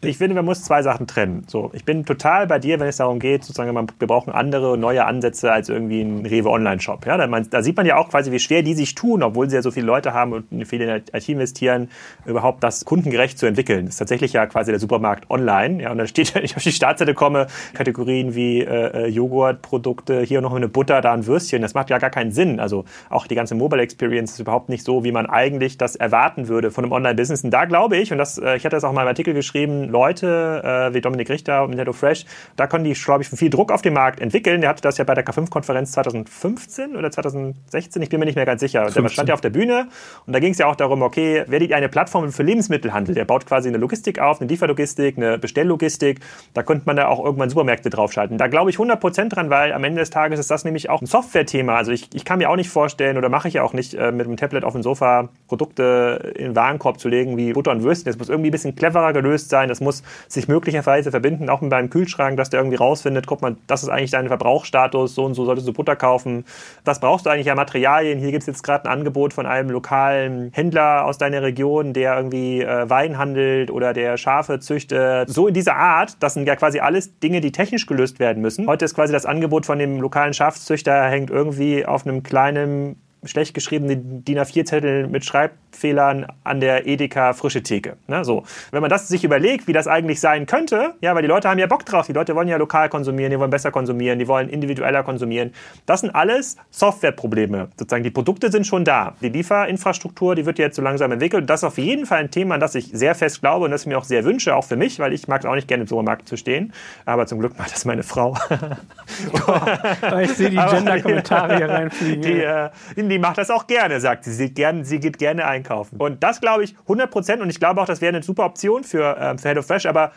[SPEAKER 3] ich finde, man muss zwei Sachen trennen. So, ich bin total bei dir, wenn es darum geht, sozusagen, wir brauchen andere, neue Ansätze als irgendwie ein Rewe Online-Shop. Ja, da, da, sieht man ja auch quasi, wie schwer die sich tun, obwohl sie ja so viele Leute haben und viele in IT investieren, überhaupt das kundengerecht zu entwickeln. Das ist tatsächlich ja quasi der Supermarkt online. Ja, und da steht, <laughs> wenn ich auf die Startseite komme, Kategorien wie äh, äh, Joghurtprodukte, hier noch eine Butter, da ein Würstchen. Das macht ja gar keinen Sinn. Also auch die ganze Mobile Experience ist überhaupt nicht so, wie man eigentlich das erwarten würde von einem Online-Business. Und da glaube ich, und das, äh, ich hatte das auch mal im Artikel geschrieben, Leute äh, wie Dominik Richter und Nintendo Fresh, da können die, glaube ich, viel Druck auf den Markt entwickeln. Der hatte das ja bei der K5-Konferenz 2015 oder 2016, ich bin mir nicht mehr ganz sicher. 15. Der stand ja auf der Bühne und da ging es ja auch darum, okay, werdet ihr eine Plattform für Lebensmittelhandel? Der baut quasi eine Logistik auf, eine Lieferlogistik, eine Bestelllogistik. Da könnte man da auch irgendwann Supermärkte draufschalten. Da glaube ich 100% dran, weil am Ende des Tages ist das nämlich auch ein Software-Thema. Also ich, ich kann mir auch nicht vorstellen oder mache ich ja auch nicht, äh, mit einem Tablet auf dem Sofa Produkte in den Warenkorb zu legen wie Butter und Würstchen. Das muss irgendwie ein bisschen cleverer gelöst sein. Das muss sich möglicherweise verbinden, auch mit meinem Kühlschrank, dass der irgendwie rausfindet, guck mal, das ist eigentlich dein Verbrauchsstatus, so und so solltest du Butter kaufen. Was brauchst du eigentlich an Materialien? Hier gibt es jetzt gerade ein Angebot von einem lokalen Händler aus deiner Region, der irgendwie äh, Wein handelt oder der Schafe züchtet. So in dieser Art, das sind ja quasi alles Dinge, die technisch gelöst werden müssen. Heute ist quasi das Angebot von dem lokalen Schafzüchter hängt irgendwie auf einem kleinen schlecht geschriebene DIN A4-Zettel mit Schreibfehlern an der Edeka frische Theke. Ne, so. Wenn man das sich überlegt, wie das eigentlich sein könnte, ja, weil die Leute haben ja Bock drauf, die Leute wollen ja lokal konsumieren, die wollen besser konsumieren, die wollen individueller konsumieren. Das sind alles Softwareprobleme. Sozusagen die Produkte sind schon da. Die Lieferinfrastruktur, die wird jetzt so langsam entwickelt. Das ist auf jeden Fall ein Thema, an das ich sehr fest glaube und das ich mir auch sehr wünsche, auch für mich, weil ich mag es auch nicht gerne im Supermarkt zu stehen. Aber zum Glück macht das meine Frau. <laughs>
[SPEAKER 1] oh, ich sehe die <laughs> Gender-Kommentare hier reinfliegen.
[SPEAKER 3] Die, äh, die macht das auch gerne, sagt sie. Sie, gern, sie geht gerne einkaufen. Und das glaube ich 100 Prozent. Und ich glaube auch, das wäre eine super Option für, äh, für HelloFresh. Aber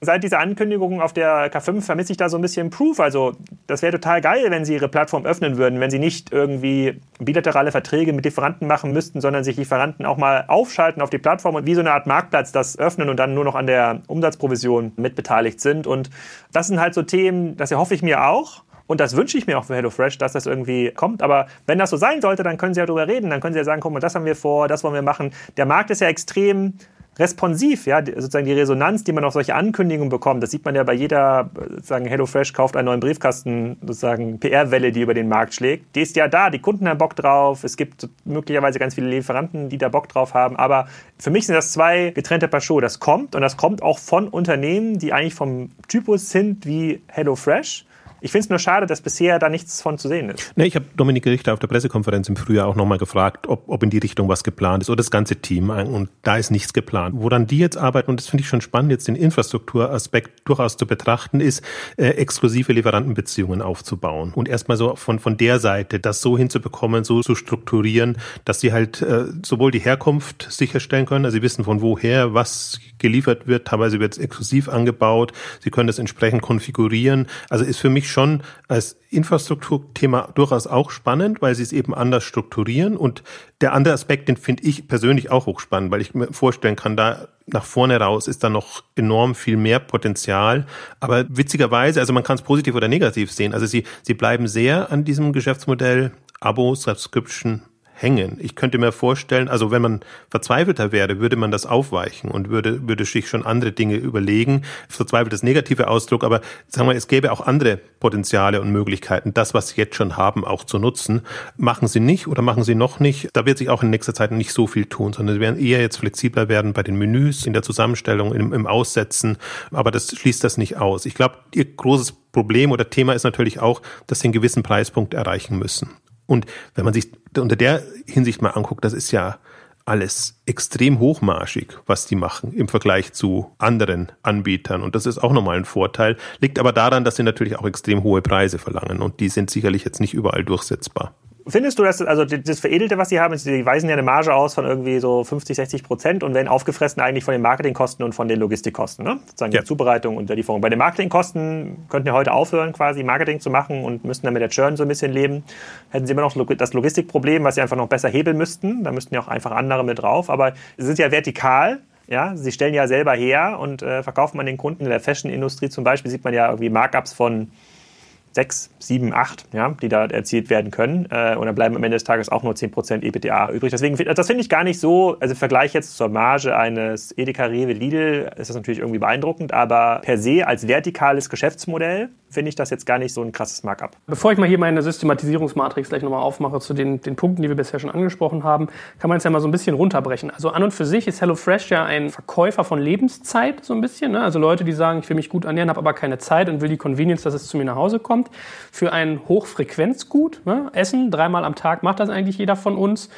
[SPEAKER 3] seit dieser Ankündigung auf der K5 vermisse ich da so ein bisschen Proof. Also das wäre total geil, wenn sie ihre Plattform öffnen würden, wenn sie nicht irgendwie bilaterale Verträge mit Lieferanten machen müssten, sondern sich Lieferanten auch mal aufschalten auf die Plattform und wie so eine Art Marktplatz das öffnen und dann nur noch an der Umsatzprovision mitbeteiligt sind. Und das sind halt so Themen, das erhoffe ich mir auch. Und das wünsche ich mir auch für HelloFresh, dass das irgendwie kommt. Aber wenn das so sein sollte, dann können Sie ja darüber reden. Dann können Sie ja sagen, guck mal, das haben wir vor, das wollen wir machen. Der Markt ist ja extrem responsiv, ja, sozusagen die Resonanz, die man auf solche Ankündigungen bekommt, das sieht man ja bei jeder, sozusagen HelloFresh kauft einen neuen Briefkasten, sozusagen PR-Welle, die über den Markt schlägt. Die ist ja da, die Kunden haben Bock drauf, es gibt möglicherweise ganz viele Lieferanten, die da Bock drauf haben, aber für mich sind das zwei getrennte Paar Schuhe. Das kommt und das kommt auch von Unternehmen, die eigentlich vom Typus sind wie HelloFresh ich finde es nur schade, dass bisher da nichts von zu sehen ist.
[SPEAKER 2] Nee, ich habe Dominik Richter auf der Pressekonferenz im Frühjahr auch nochmal gefragt, ob, ob in die Richtung was geplant ist oder das ganze Team. Und da ist nichts geplant. Woran die jetzt arbeiten, und das finde ich schon spannend, jetzt den Infrastrukturaspekt durchaus zu betrachten, ist, äh, exklusive Lieferantenbeziehungen aufzubauen. Und erstmal so von, von der Seite, das so hinzubekommen, so zu strukturieren, dass sie halt äh, sowohl die Herkunft sicherstellen können, also sie wissen von woher was geliefert wird, teilweise wird es exklusiv angebaut, sie können das entsprechend konfigurieren. Also ist für mich ich schon als Infrastrukturthema durchaus auch spannend, weil sie es eben anders strukturieren. Und der andere Aspekt, den finde ich persönlich auch hochspannend, weil ich mir vorstellen kann, da nach vorne raus ist da noch enorm viel mehr Potenzial. Aber witzigerweise, also man kann es positiv oder negativ sehen. Also sie, sie bleiben sehr an diesem Geschäftsmodell Abo, Subscription, hängen. Ich könnte mir vorstellen, also wenn man verzweifelter wäre, würde man das aufweichen und würde, würde sich schon andere Dinge überlegen. Verzweifelt ist negative Ausdruck, aber sagen wir, es gäbe auch andere Potenziale und Möglichkeiten, das, was Sie jetzt schon haben, auch zu nutzen. Machen Sie nicht oder machen Sie noch nicht. Da wird sich auch in nächster Zeit nicht so viel tun, sondern Sie werden eher jetzt flexibler werden bei den Menüs, in der Zusammenstellung, im, im Aussetzen. Aber das schließt das nicht aus. Ich glaube, Ihr großes Problem oder Thema ist natürlich auch, dass Sie einen gewissen Preispunkt erreichen müssen. Und wenn man sich unter der Hinsicht mal anguckt, das ist ja alles extrem hochmarschig, was die machen im Vergleich zu anderen Anbietern. Und das ist auch nochmal ein Vorteil. Liegt aber daran, dass sie natürlich auch extrem hohe Preise verlangen. Und die sind sicherlich jetzt nicht überall durchsetzbar.
[SPEAKER 3] Findest du, dass also das Veredelte, was sie haben, sie weisen ja eine Marge aus von irgendwie so 50, 60 Prozent und werden aufgefressen eigentlich von den Marketingkosten und von den Logistikkosten, ne? Sozusagen ja. die Zubereitung und der Lieferung. Bei den Marketingkosten könnten ja heute aufhören, quasi Marketing zu machen und müssten dann mit der Churn so ein bisschen leben. Hätten sie immer noch das Logistikproblem, was sie einfach noch besser hebeln müssten. Da müssten ja auch einfach andere mit drauf. Aber sie sind ja vertikal. Ja, sie stellen ja selber her und äh, verkaufen an den Kunden in der Fashion-Industrie zum Beispiel, sieht man ja irgendwie Markups von sechs, sieben, acht, ja, die da erzielt werden können. Äh, und dann bleiben am Ende des Tages auch nur 10% EBITDA übrig. Deswegen, das finde ich gar nicht so, also im Vergleich jetzt zur Marge eines Edeka, Rewe, Lidl ist das natürlich irgendwie beeindruckend, aber per se als vertikales Geschäftsmodell finde ich das jetzt gar nicht so ein krasses Markup.
[SPEAKER 1] Bevor ich mal hier meine Systematisierungsmatrix gleich nochmal aufmache zu den, den Punkten, die wir bisher schon angesprochen haben, kann man es ja mal so ein bisschen runterbrechen. Also an und für sich ist HelloFresh ja ein Verkäufer von Lebenszeit, so ein bisschen. Ne? Also Leute, die sagen, ich will mich gut ernähren, habe aber keine Zeit und will die Convenience, dass es zu mir nach Hause kommt. Für ein Hochfrequenzgut, ne? Essen, dreimal am Tag macht das eigentlich jeder von uns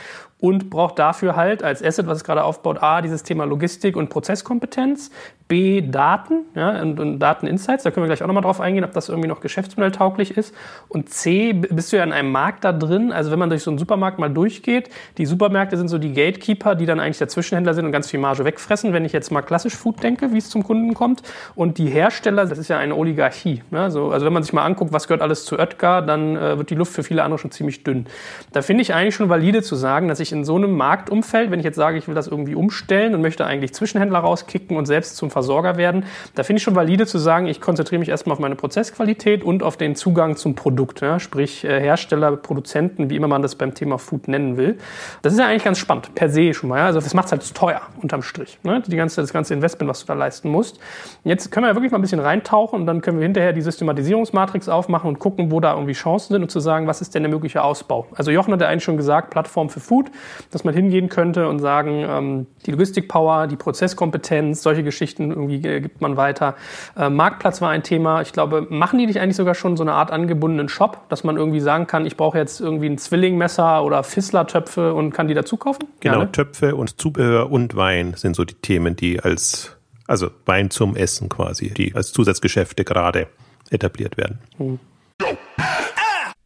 [SPEAKER 1] und braucht dafür halt als Asset, was es gerade aufbaut, A, dieses Thema Logistik und Prozesskompetenz, B, Daten ja, und, und Dateninsights, da können wir gleich auch nochmal drauf eingehen, ob das irgendwie noch geschäftsmodelltauglich ist. Und C, bist du ja in einem Markt da drin, also wenn man durch so einen Supermarkt mal durchgeht, die Supermärkte sind so die Gatekeeper, die dann eigentlich der Zwischenhändler sind und ganz viel Marge wegfressen, wenn ich jetzt mal klassisch Food denke, wie es zum Kunden kommt und die Hersteller, das ist ja eine Oligarchie, ja, so, also wenn man sich mal anguckt, was gehört alles zu Oetker, dann äh, wird die Luft für viele andere schon ziemlich dünn. Da finde ich eigentlich schon valide zu sagen, dass ich in so einem Marktumfeld, wenn ich jetzt sage, ich will das irgendwie umstellen und möchte eigentlich Zwischenhändler rauskicken und selbst zum Versorger werden, da finde ich schon valide zu sagen, ich konzentriere mich erstmal auf meine Prozessqualität und auf den Zugang zum Produkt, ja, sprich äh, Hersteller, Produzenten, wie immer man das beim Thema Food nennen will. Das ist ja eigentlich ganz spannend, per se schon mal. Ja. Also das macht es halt teuer, unterm Strich, ne? Die ganze, das ganze Investment, was du da leisten musst. Jetzt können wir ja wirklich mal ein bisschen reintauchen und dann können wir hinterher die Systematisierungsmatrix aufmachen und gucken, wo da irgendwie Chancen sind und zu sagen, was ist denn der mögliche Ausbau. Also Jochen hat ja eigentlich schon gesagt, Plattform für Food dass man hingehen könnte und sagen, ähm, die Logistikpower, die Prozesskompetenz, solche Geschichten irgendwie äh, gibt man weiter. Äh, Marktplatz war ein Thema. Ich glaube, machen die nicht eigentlich sogar schon so eine Art angebundenen Shop, dass man irgendwie sagen kann, ich brauche jetzt irgendwie ein Zwillingmesser oder Fissler-Töpfe und kann die dazu kaufen?
[SPEAKER 2] Genau, Gerne. Töpfe und Zubehör und Wein sind so die Themen, die als, also Wein zum Essen quasi, die als Zusatzgeschäfte gerade etabliert werden. Hm.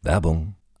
[SPEAKER 4] Werbung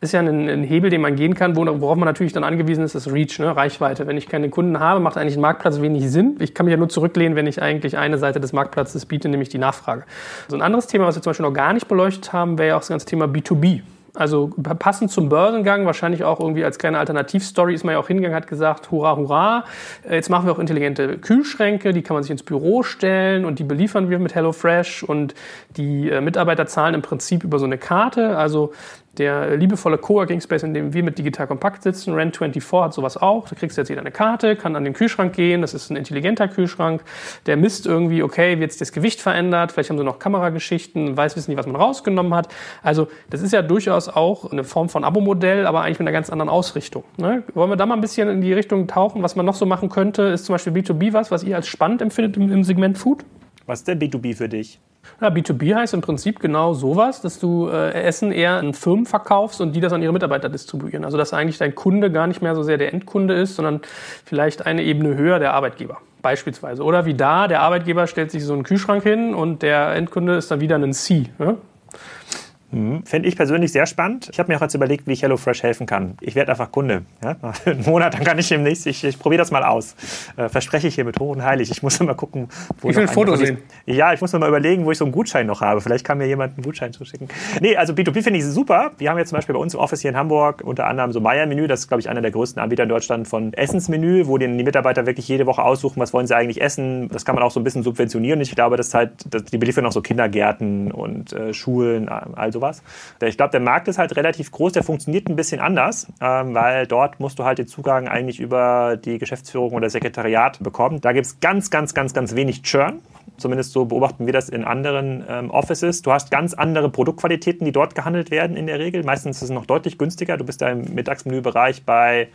[SPEAKER 1] ist ja ein, ein, Hebel, den man gehen kann, worauf man natürlich dann angewiesen ist, ist Reach, ne? Reichweite. Wenn ich keine Kunden habe, macht eigentlich ein Marktplatz wenig Sinn. Ich kann mich ja nur zurücklehnen, wenn ich eigentlich eine Seite des Marktplatzes biete, nämlich die Nachfrage. So ein anderes Thema, was wir zum Beispiel noch gar nicht beleuchtet haben, wäre ja auch das ganze Thema B2B. Also passend zum Börsengang, wahrscheinlich auch irgendwie als kleine Alternativstory ist man ja auch hingegangen, hat gesagt, hurra, hurra, äh, jetzt machen wir auch intelligente Kühlschränke, die kann man sich ins Büro stellen und die beliefern wir mit HelloFresh und die äh, Mitarbeiter zahlen im Prinzip über so eine Karte. Also der liebevolle Coworking Space, in dem wir mit Digital Kompakt sitzen, Rent24 hat sowas auch. Da kriegst du jetzt jeder eine Karte, kann an den Kühlschrank gehen. Das ist ein intelligenter Kühlschrank. Der misst irgendwie, okay, wie jetzt das Gewicht verändert. Vielleicht haben sie noch Kamerageschichten, weiß wissen nicht, was man rausgenommen hat. Also, das ist ja durchaus auch, eine Form von Abo-Modell, aber eigentlich mit einer ganz anderen Ausrichtung. Ne? Wollen wir da mal ein bisschen in die Richtung tauchen? Was man noch so machen könnte, ist zum Beispiel B2B was, was ihr als spannend empfindet im, im Segment Food?
[SPEAKER 3] Was ist denn B2B für dich?
[SPEAKER 1] Ja, B2B heißt im Prinzip genau sowas, dass du äh, Essen eher an Firmen verkaufst und die das an ihre Mitarbeiter distribuieren. Also dass eigentlich dein Kunde gar nicht mehr so sehr der Endkunde ist, sondern vielleicht eine Ebene höher der Arbeitgeber. Beispielsweise. Oder wie da, der Arbeitgeber stellt sich so einen Kühlschrank hin und der Endkunde ist dann wieder ein C. Ne?
[SPEAKER 3] Mhm. Fände ich persönlich sehr spannend. Ich habe mir auch jetzt überlegt, wie ich HelloFresh helfen kann. Ich werde einfach Kunde. Ja? <laughs> Nach einem Monat, dann kann ich demnächst, ich, ich probiere das mal aus. Äh, verspreche ich hier mit hoch und heilig. Ich muss mal gucken,
[SPEAKER 1] wo ich will ein Foto sehen.
[SPEAKER 3] Ja, ich muss mir mal überlegen, wo ich so einen Gutschein noch habe. Vielleicht kann mir jemand einen Gutschein zuschicken. Nee, also B2B finde ich super. Wir haben jetzt zum Beispiel bei uns im Office hier in Hamburg unter anderem so Meier-Menü. Das ist, glaube ich, einer der größten Anbieter in Deutschland von Essensmenü, wo die Mitarbeiter wirklich jede Woche aussuchen, was wollen sie eigentlich essen. Das kann man auch so ein bisschen subventionieren. Ich glaube, das ist halt, die beliefern auch so Kindergärten und äh, Schulen, all sowas. Ich glaube, der Markt ist halt relativ groß, der funktioniert ein bisschen anders, ähm, weil dort musst du halt den Zugang eigentlich über die Geschäftsführung oder Sekretariat bekommen. Da gibt es ganz, ganz, ganz, ganz wenig Churn. Zumindest so beobachten wir das in anderen ähm, Offices. Du hast ganz andere Produktqualitäten, die dort gehandelt werden in der Regel. Meistens ist es noch deutlich günstiger. Du bist da im Mittagsmenübereich bei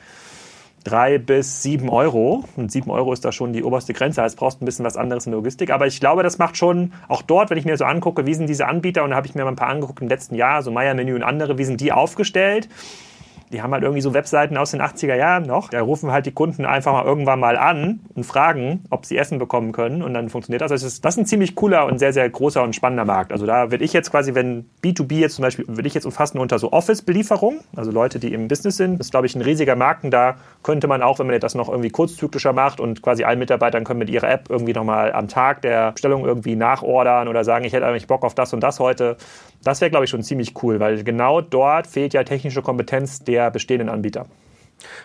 [SPEAKER 3] drei bis sieben Euro. Und sieben Euro ist da schon die oberste Grenze. Also brauchst ein bisschen was anderes in der Logistik. Aber ich glaube, das macht schon auch dort, wenn ich mir so angucke, wie sind diese Anbieter, und da habe ich mir mal ein paar angeguckt im letzten Jahr, so Meier Menü und andere, wie sind die aufgestellt? Die haben halt irgendwie so Webseiten aus den 80er Jahren noch. Da rufen halt die Kunden einfach mal irgendwann mal an und fragen, ob sie Essen bekommen können und dann funktioniert das. Also das ist ein ziemlich cooler und sehr, sehr großer und spannender Markt. Also da würde ich jetzt quasi, wenn B2B jetzt zum Beispiel, würde ich jetzt umfassen unter so Office-Belieferung, also Leute, die im Business sind. Das ist, glaube ich, ein riesiger Markt und da könnte man auch, wenn man das noch irgendwie kurzzyklischer macht und quasi allen Mitarbeitern können mit ihrer App irgendwie nochmal am Tag der Bestellung irgendwie nachordern oder sagen, ich hätte eigentlich Bock auf das und das heute. Das wäre, glaube ich, schon ziemlich cool, weil genau dort fehlt ja technische Kompetenz der bestehenden Anbieter.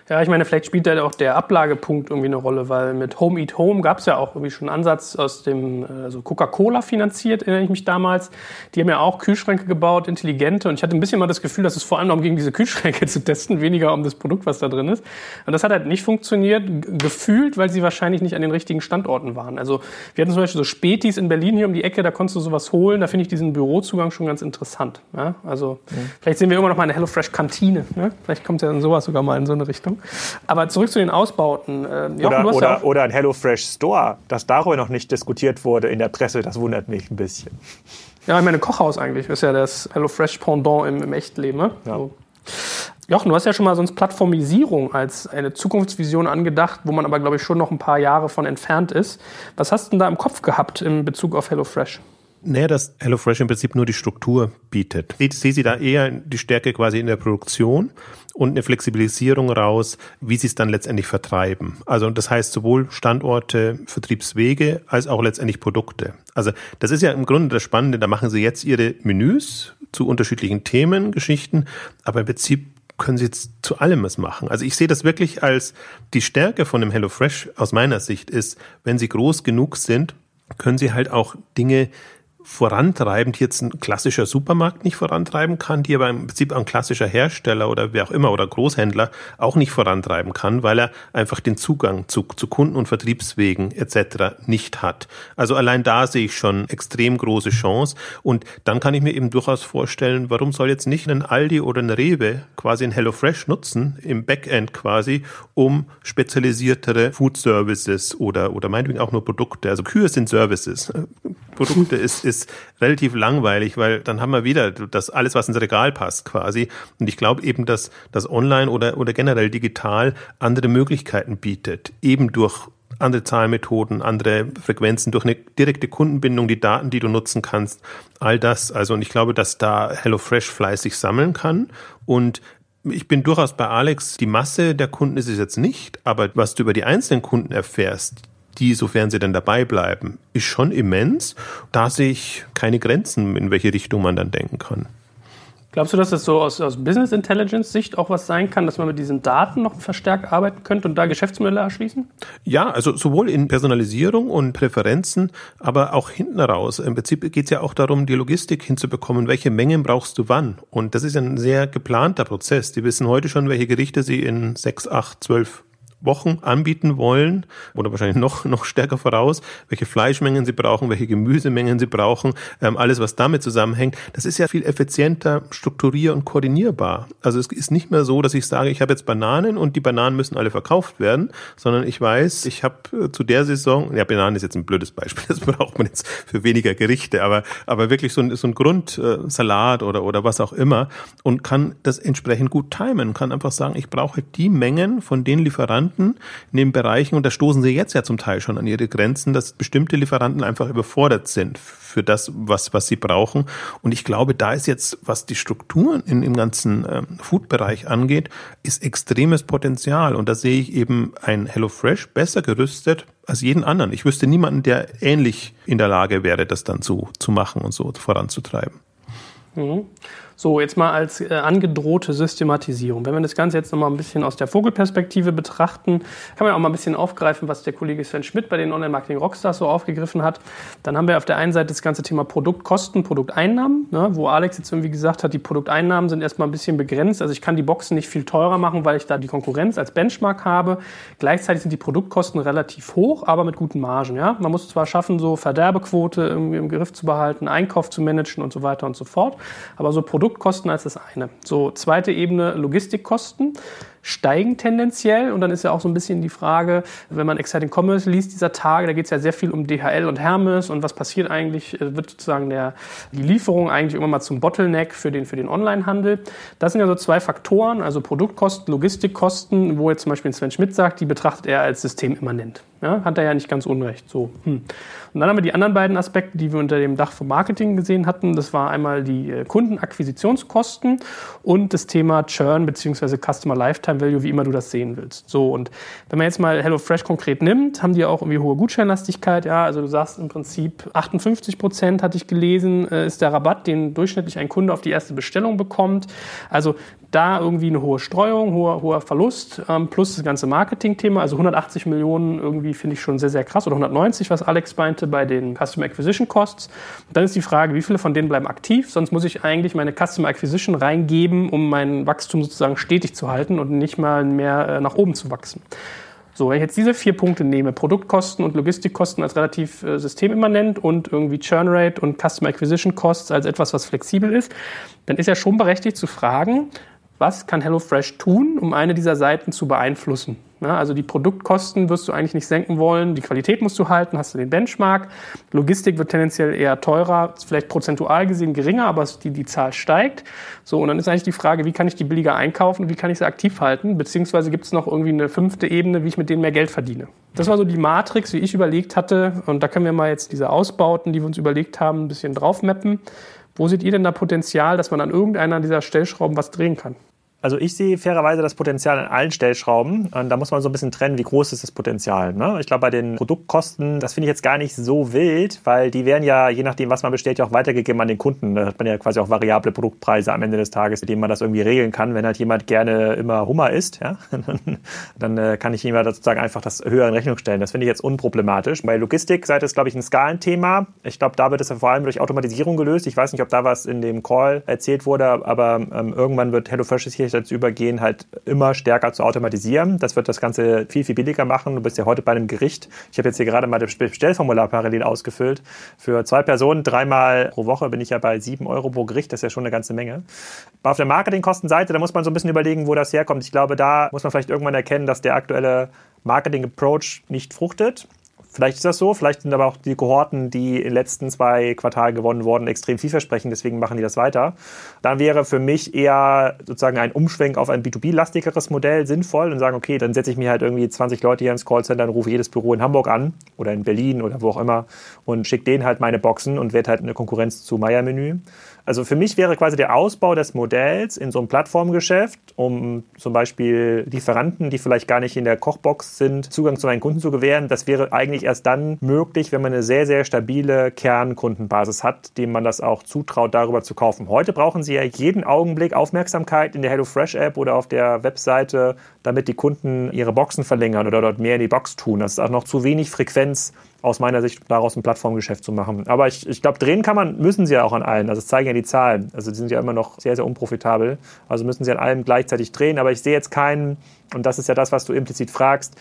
[SPEAKER 1] Ja, ich meine, vielleicht spielt da auch der Ablagepunkt irgendwie eine Rolle, weil mit Home Eat Home gab es ja auch irgendwie schon einen Ansatz aus dem also Coca-Cola finanziert, erinnere ich mich damals. Die haben ja auch Kühlschränke gebaut, intelligente. Und ich hatte ein bisschen mal das Gefühl, dass es vor allem darum ging, diese Kühlschränke <laughs> zu testen, weniger um das Produkt, was da drin ist. Und das hat halt nicht funktioniert, gefühlt, weil sie wahrscheinlich nicht an den richtigen Standorten waren. Also wir hatten zum Beispiel so Spätis in Berlin hier um die Ecke, da konntest du sowas holen. Da finde ich diesen Bürozugang schon ganz interessant. Ja? Also mhm. vielleicht sehen wir immer noch mal eine HelloFresh-Kantine. Ne? Vielleicht kommt ja dann sowas sogar mal in so eine Richtung. Aber zurück zu den Ausbauten.
[SPEAKER 3] Äh, Jochen, oder, oder, ja oder ein HelloFresh Store, dass darüber noch nicht diskutiert wurde in der Presse, das wundert mich ein bisschen.
[SPEAKER 1] Ja, ich meine, Kochhaus eigentlich ist ja das HelloFresh Pendant im, im Echtleben. Ne? Ja. So. Jochen, du hast ja schon mal sonst Plattformisierung als eine Zukunftsvision angedacht, wo man aber, glaube ich, schon noch ein paar Jahre von entfernt ist. Was hast du denn da im Kopf gehabt in Bezug auf HelloFresh?
[SPEAKER 2] Naja, dass HelloFresh im Prinzip nur die Struktur bietet. Ich sehe sie da eher die Stärke quasi in der Produktion und eine Flexibilisierung raus, wie sie es dann letztendlich vertreiben. Also das heißt sowohl Standorte, Vertriebswege als auch letztendlich Produkte. Also das ist ja im Grunde das Spannende. Da machen sie jetzt ihre Menüs zu unterschiedlichen Themen, Geschichten, aber im Prinzip können sie jetzt zu allem was machen. Also ich sehe das wirklich als die Stärke von dem HelloFresh aus meiner Sicht ist, wenn sie groß genug sind, können sie halt auch Dinge vorantreiben, die jetzt ein klassischer Supermarkt nicht vorantreiben kann, die aber im Prinzip ein klassischer Hersteller oder wer auch immer oder Großhändler auch nicht vorantreiben kann, weil er einfach den Zugang zu, zu Kunden und Vertriebswegen etc. nicht hat. Also allein da sehe ich schon extrem große Chance und dann kann ich mir eben durchaus vorstellen, warum soll jetzt nicht ein Aldi oder ein Rewe quasi ein HelloFresh nutzen, im Backend quasi, um spezialisiertere Food Services oder, oder meinetwegen auch nur Produkte, also Kühe sind Services, Produkte ist, ist ist relativ langweilig, weil dann haben wir wieder das alles, was ins Regal passt quasi. Und ich glaube eben, dass das Online oder, oder generell digital andere Möglichkeiten bietet, eben durch andere Zahlmethoden, andere Frequenzen, durch eine direkte Kundenbindung, die Daten, die du nutzen kannst, all das. Also, und ich glaube, dass da HelloFresh fleißig sammeln kann und ich bin durchaus bei Alex, die Masse der Kunden ist es jetzt nicht, aber was du über die einzelnen Kunden erfährst, die, sofern sie denn dabei bleiben, ist schon immens. Da sehe ich keine Grenzen, in welche Richtung man dann denken kann.
[SPEAKER 1] Glaubst du, dass das so aus, aus Business Intelligence Sicht auch was sein kann, dass man mit diesen Daten noch verstärkt arbeiten könnte und da Geschäftsmodelle erschließen?
[SPEAKER 2] Ja, also sowohl in Personalisierung und Präferenzen, aber auch hinten raus. Im Prinzip geht es ja auch darum, die Logistik hinzubekommen. Welche Mengen brauchst du wann? Und das ist ein sehr geplanter Prozess. Die wissen heute schon, welche Gerichte sie in sechs, acht, zwölf Wochen anbieten wollen oder wahrscheinlich noch, noch stärker voraus, welche Fleischmengen sie brauchen, welche Gemüsemengen sie brauchen, ähm, alles, was damit zusammenhängt. Das ist ja viel effizienter strukturier- und koordinierbar. Also es ist nicht mehr so, dass ich sage, ich habe jetzt Bananen und die Bananen müssen alle verkauft werden, sondern ich weiß, ich habe äh, zu der Saison, ja, Bananen ist jetzt ein blödes Beispiel, <laughs> das braucht man jetzt für weniger Gerichte, aber, aber wirklich so ein, so ein Grundsalat oder, oder was auch immer und kann das entsprechend gut timen, kann einfach sagen, ich brauche die Mengen von den Lieferanten in den Bereichen und da stoßen sie jetzt ja zum Teil schon an ihre Grenzen, dass bestimmte Lieferanten einfach überfordert sind für das, was, was sie brauchen. Und ich glaube, da ist jetzt, was die Strukturen in, im ganzen ähm, Food-Bereich angeht, ist extremes Potenzial. Und da sehe ich eben ein HelloFresh besser gerüstet als jeden anderen. Ich wüsste niemanden, der ähnlich in der Lage wäre, das dann zu, zu machen und so voranzutreiben.
[SPEAKER 1] Mhm. So, jetzt mal als äh, angedrohte Systematisierung. Wenn wir das Ganze jetzt nochmal ein bisschen aus der Vogelperspektive betrachten, kann man auch mal ein bisschen aufgreifen, was der Kollege Sven Schmidt bei den Online-Marketing-Rockstars so aufgegriffen hat. Dann haben wir auf der einen Seite das ganze Thema Produktkosten, Produkteinnahmen, ne, wo Alex jetzt irgendwie gesagt hat, die Produkteinnahmen sind erstmal ein bisschen begrenzt. Also ich kann die Boxen nicht viel teurer machen, weil ich da die Konkurrenz als Benchmark habe. Gleichzeitig sind die Produktkosten relativ hoch, aber mit guten Margen. Ja? Man muss zwar schaffen, so Verderbequote irgendwie im Griff zu behalten, Einkauf zu managen und so weiter und so fort. Aber so Produkt Produktkosten als das eine. So, zweite Ebene Logistikkosten steigen tendenziell. Und dann ist ja auch so ein bisschen die Frage, wenn man Exciting Commerce liest dieser Tage, da geht es ja sehr viel um DHL und Hermes und was passiert eigentlich, äh, wird sozusagen der, die Lieferung eigentlich immer mal zum Bottleneck für den, für den Onlinehandel. Das sind ja so zwei Faktoren, also Produktkosten, Logistikkosten, wo jetzt zum Beispiel Sven Schmidt sagt, die betrachtet er als systemimmanent. Ja, hat er ja nicht ganz unrecht. So. Hm. Und dann haben wir die anderen beiden Aspekte, die wir unter dem Dach vom Marketing gesehen hatten. Das war einmal die äh, Kundenakquisitionskosten und das Thema Churn bzw. Customer Lifetime Value, wie immer du das sehen willst. So, und wenn man jetzt mal HelloFresh konkret nimmt, haben die auch irgendwie hohe Gutscheinlastigkeit. Ja, also du sagst im Prinzip 58 Prozent, hatte ich gelesen, äh, ist der Rabatt, den durchschnittlich ein Kunde auf die erste Bestellung bekommt. Also da irgendwie eine hohe Streuung, hoher, hoher Verlust, ähm, plus das ganze Marketing-Thema. Also 180 Millionen irgendwie finde ich schon sehr, sehr krass. Oder 190, was Alex meinte bei den Customer Acquisition Costs. Und dann ist die Frage, wie viele von denen bleiben aktiv? Sonst muss ich eigentlich meine Customer Acquisition reingeben, um mein Wachstum sozusagen stetig zu halten und nicht mal mehr äh, nach oben zu wachsen. So, wenn ich jetzt diese vier Punkte nehme, Produktkosten und Logistikkosten als relativ äh, systemimmanent und irgendwie Churn Rate und Customer Acquisition Costs als etwas, was flexibel ist, dann ist ja schon berechtigt zu fragen, was kann HelloFresh tun, um eine dieser Seiten zu beeinflussen? Ja, also die Produktkosten wirst du eigentlich nicht senken wollen, die Qualität musst du halten, hast du den Benchmark. Logistik wird tendenziell eher teurer, vielleicht prozentual gesehen geringer, aber die, die Zahl steigt. So, und dann ist eigentlich die Frage, wie kann ich die billiger einkaufen und wie kann ich sie aktiv halten? Beziehungsweise gibt es noch irgendwie eine fünfte Ebene, wie ich mit denen mehr Geld verdiene. Das war so die Matrix, wie ich überlegt hatte. Und da können wir mal jetzt diese Ausbauten, die wir uns überlegt haben, ein bisschen draufmappen. Wo seht ihr denn da Potenzial, dass man an irgendeiner dieser Stellschrauben was drehen kann?
[SPEAKER 3] Also ich sehe fairerweise das Potenzial an allen Stellschrauben. Und da muss man so ein bisschen trennen, wie groß ist das Potenzial. Ne? Ich glaube, bei den Produktkosten, das finde ich jetzt gar nicht so wild, weil die werden ja, je nachdem, was man bestellt, ja auch weitergegeben an den Kunden. Da hat man ja quasi auch variable Produktpreise am Ende des Tages, mit denen man das irgendwie regeln kann. Wenn halt jemand gerne immer Hummer isst, ja, <laughs> dann, äh, kann ich ihm sozusagen einfach das höher in Rechnung stellen. Das finde ich jetzt unproblematisch. Bei Logistikseite ist, glaube ich, ein Skalenthema. Ich glaube, da wird es ja vor allem durch Automatisierung gelöst. Ich weiß nicht, ob da was in dem Call erzählt wurde, aber ähm, irgendwann wird HelloFresh hier wirklich dazu übergehen, halt immer stärker zu automatisieren. Das wird das Ganze viel, viel billiger machen. Du bist ja heute bei einem Gericht. Ich habe jetzt hier gerade mal das Bestellformular parallel ausgefüllt. Für zwei Personen dreimal pro Woche bin ich ja bei sieben Euro pro Gericht. Das ist ja schon eine ganze Menge. Auf der Marketingkostenseite, da muss man so ein bisschen überlegen, wo das herkommt. Ich glaube, da muss man vielleicht irgendwann erkennen, dass der aktuelle Marketing-Approach nicht fruchtet. Vielleicht ist das so, vielleicht sind aber auch die Kohorten, die in den letzten zwei Quartalen gewonnen wurden, extrem vielversprechend, deswegen machen die das weiter. Dann wäre für mich eher sozusagen ein Umschwenk auf ein B2B-lastigeres Modell sinnvoll und sagen, okay, dann setze ich mir halt irgendwie 20 Leute hier ins Callcenter und rufe jedes Büro in Hamburg an oder in Berlin oder wo auch immer und schicke denen halt meine Boxen und werde halt eine Konkurrenz zu Meier-Menü. Also für mich wäre quasi der Ausbau des Modells in so einem Plattformgeschäft, um zum Beispiel Lieferanten, die vielleicht gar nicht in der Kochbox sind, Zugang zu meinen Kunden zu gewähren. Das wäre eigentlich erst dann möglich, wenn man eine sehr, sehr stabile Kernkundenbasis hat, dem man das auch zutraut, darüber zu kaufen. Heute brauchen sie ja jeden Augenblick Aufmerksamkeit in der HelloFresh-App oder auf der Webseite, damit die Kunden ihre Boxen verlängern oder dort mehr in die Box tun. Das ist auch noch zu wenig Frequenz aus meiner Sicht daraus ein Plattformgeschäft zu machen. Aber ich, ich glaube, drehen kann man, müssen sie ja auch an allen. Also es zeigen ja die Zahlen. Also die sind ja immer noch sehr, sehr unprofitabel. Also müssen sie an allem gleichzeitig drehen. Aber ich sehe jetzt keinen, und das ist ja das, was du implizit fragst,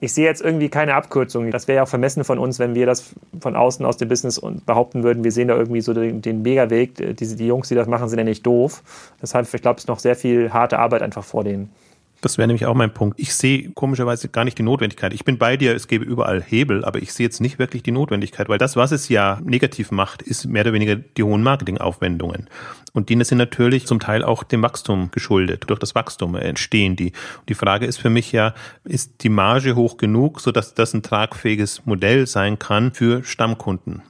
[SPEAKER 3] ich sehe jetzt irgendwie keine Abkürzung. Das wäre ja auch vermessen von uns, wenn wir das von außen aus dem Business behaupten würden, wir sehen da irgendwie so den, den Megaweg. Die, die Jungs, die das machen, sind ja nicht doof. Deshalb, ich glaube, es ist noch sehr viel harte Arbeit einfach vor denen.
[SPEAKER 2] Das wäre nämlich auch mein Punkt. Ich sehe komischerweise gar nicht die Notwendigkeit. Ich bin bei dir, es gäbe überall Hebel, aber ich sehe jetzt nicht wirklich die Notwendigkeit, weil das, was es ja negativ macht, ist mehr oder weniger die hohen Marketingaufwendungen. Und die sind natürlich zum Teil auch dem Wachstum geschuldet. Durch das Wachstum entstehen die. Und die Frage ist für mich ja, ist die Marge hoch genug, sodass das ein tragfähiges Modell sein kann für Stammkunden?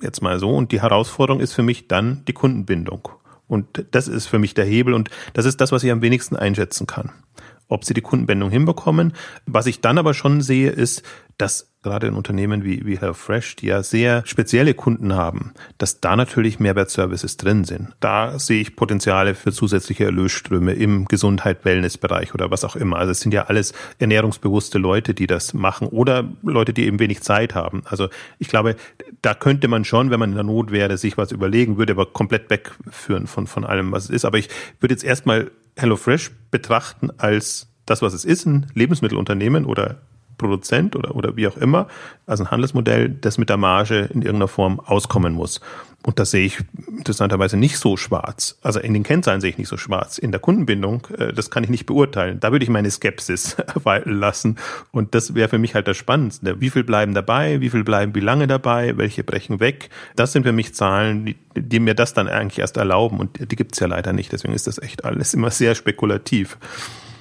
[SPEAKER 2] Jetzt mal so. Und die Herausforderung ist für mich dann die Kundenbindung. Und das ist für mich der Hebel und das ist das, was ich am wenigsten einschätzen kann ob sie die Kundenbindung hinbekommen. Was ich dann aber schon sehe, ist, dass gerade in Unternehmen wie, wie HelloFresh, die ja sehr spezielle Kunden haben, dass da natürlich Mehrwertservices drin sind. Da sehe ich Potenziale für zusätzliche Erlösströme im Gesundheit-Wellness-Bereich oder was auch immer. Also es sind ja alles ernährungsbewusste Leute, die das machen oder Leute, die eben wenig Zeit haben. Also ich glaube, da könnte man schon, wenn man in der Not wäre, sich was überlegen, würde aber komplett wegführen von, von allem, was es ist. Aber ich würde jetzt erstmal HelloFresh betrachten als das, was es ist, ein Lebensmittelunternehmen oder Produzent oder, oder wie auch immer, also ein Handelsmodell, das mit der Marge in irgendeiner Form auskommen muss. Und das sehe ich interessanterweise nicht so schwarz. Also in den Kennzahlen sehe ich nicht so schwarz. In der Kundenbindung, äh, das kann ich nicht beurteilen. Da würde ich meine Skepsis <laughs> lassen. Und das wäre für mich halt das Spannendste. Wie viel bleiben dabei? Wie viel bleiben wie lange dabei? Welche brechen weg? Das sind für mich Zahlen, die, die mir das dann eigentlich erst erlauben. Und die gibt's ja leider nicht. Deswegen ist das echt alles immer sehr spekulativ.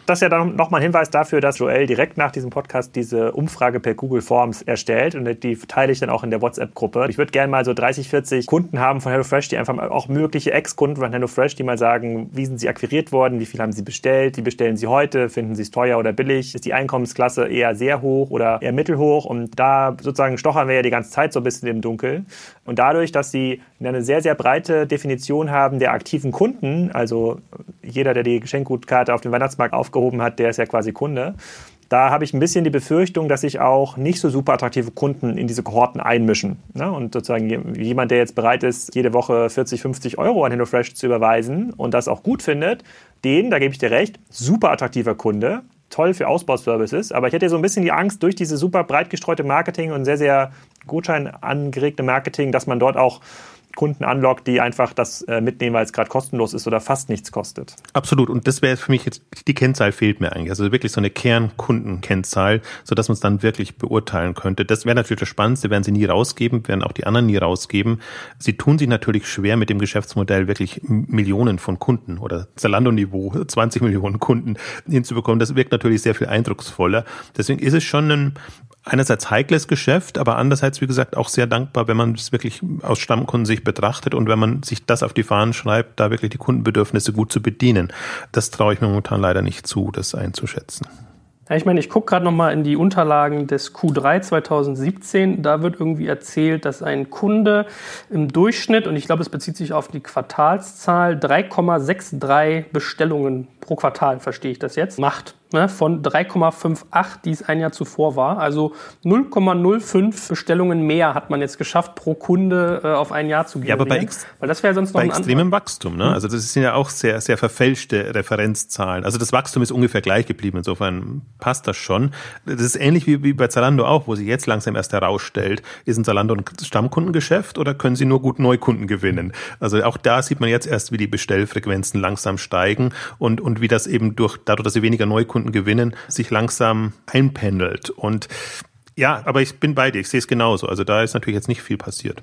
[SPEAKER 3] Das ist ja dann nochmal ein Hinweis dafür, dass Joel direkt nach diesem Podcast diese Umfrage per Google Forms erstellt und die teile ich dann auch in der WhatsApp-Gruppe. Ich würde gerne mal so 30, 40 Kunden haben von HelloFresh, die einfach auch mögliche Ex-Kunden von HelloFresh, die mal sagen, wie sind sie akquiriert worden, wie viel haben sie bestellt, wie bestellen sie heute, finden sie es teuer oder billig, ist die Einkommensklasse eher sehr hoch oder eher mittelhoch und da sozusagen stochern wir ja die ganze Zeit so ein bisschen im Dunkeln. Und dadurch, dass sie eine sehr, sehr breite Definition haben der aktiven Kunden, also jeder, der die Geschenkgutkarte auf dem Weihnachtsmarkt aufgehoben hat, der ist ja quasi Kunde. Da habe ich ein bisschen die Befürchtung, dass sich auch nicht so super attraktive Kunden in diese Kohorten einmischen. Ne? Und sozusagen jemand, der jetzt bereit ist, jede Woche 40, 50 Euro an HelloFresh zu überweisen und das auch gut findet, den, da gebe ich dir recht, super attraktiver Kunde, toll für Ausbauservices. Aber ich hätte so ein bisschen die Angst, durch diese super breit gestreute Marketing und sehr, sehr Gutschein angeregte Marketing, dass man dort auch Kunden anlockt, die einfach das äh, mitnehmen, weil es gerade kostenlos ist oder fast nichts kostet.
[SPEAKER 2] Absolut. Und das wäre für mich jetzt, die Kennzahl fehlt mir eigentlich. Also wirklich so eine Kernkundenkennzahl, sodass man es dann wirklich beurteilen könnte. Das wäre natürlich das Spannendste, werden sie nie rausgeben, werden auch die anderen nie rausgeben. Sie tun sich natürlich schwer mit dem Geschäftsmodell wirklich Millionen von Kunden oder Zalando-Niveau, <laughs> 20 Millionen Kunden hinzubekommen. Das wirkt natürlich sehr viel eindrucksvoller. Deswegen ist es schon ein, einerseits heikles Geschäft, aber andererseits, wie gesagt, auch sehr dankbar, wenn man es wirklich aus Stammkundensicht betrachtet und wenn man sich das auf die Fahnen schreibt, da wirklich die Kundenbedürfnisse gut zu bedienen. Das traue ich mir momentan leider nicht zu, das einzuschätzen.
[SPEAKER 1] Ja, ich meine, ich gucke gerade noch mal in die Unterlagen des Q3 2017. Da wird irgendwie erzählt, dass ein Kunde im Durchschnitt, und ich glaube, es bezieht sich auf die Quartalszahl, 3,63 Bestellungen pro Quartal, verstehe ich das jetzt, macht ne, von 3,58, die es ein Jahr zuvor war. Also 0,05 Bestellungen mehr hat man jetzt geschafft, pro Kunde äh, auf ein Jahr zu
[SPEAKER 2] gehen. Ja, aber bei, ex Weil das wäre sonst noch bei extremem Wachstum. Ne? Also das sind ja auch sehr, sehr verfälschte Referenzzahlen. Also das Wachstum ist ungefähr gleich geblieben. Insofern passt das schon. Das ist ähnlich wie, wie bei Zalando auch, wo sich jetzt langsam erst herausstellt, ist ein Zalando ein Stammkundengeschäft oder können sie nur gut Neukunden gewinnen? Also auch da sieht man jetzt erst, wie die Bestellfrequenzen langsam steigen und, und wie das eben durch, dadurch, dass sie weniger Neukunden Kunden gewinnen, sich langsam einpendelt. Und ja, aber ich bin bei dir, ich sehe es genauso. Also da ist natürlich jetzt nicht viel passiert.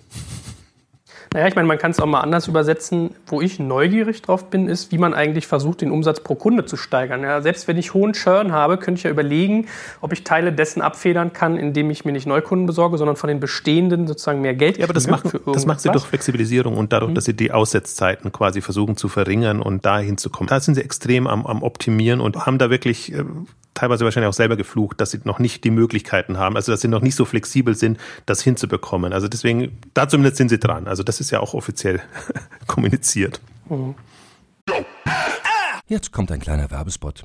[SPEAKER 1] Naja, ich meine, man kann es auch mal anders übersetzen. Wo ich neugierig drauf bin, ist, wie man eigentlich versucht, den Umsatz pro Kunde zu steigern. Ja, selbst wenn ich hohen Churn habe, könnte ich ja überlegen, ob ich Teile dessen abfedern kann, indem ich mir nicht Neukunden besorge, sondern von den bestehenden sozusagen mehr Geld
[SPEAKER 2] Ja, aber das machen, das macht sie durch Flexibilisierung und dadurch, mhm. dass sie die Aussetzzeiten quasi versuchen zu verringern und dahin zu kommen. Da sind sie extrem am, am Optimieren und haben da wirklich äh, teilweise wahrscheinlich auch selber geflucht, dass sie noch nicht die Möglichkeiten haben, also dass sie noch nicht so flexibel sind, das hinzubekommen. Also deswegen, da zumindest sind sie dran. Also das ist ja auch offiziell <laughs> kommuniziert.
[SPEAKER 5] Jetzt kommt ein kleiner Werbespot.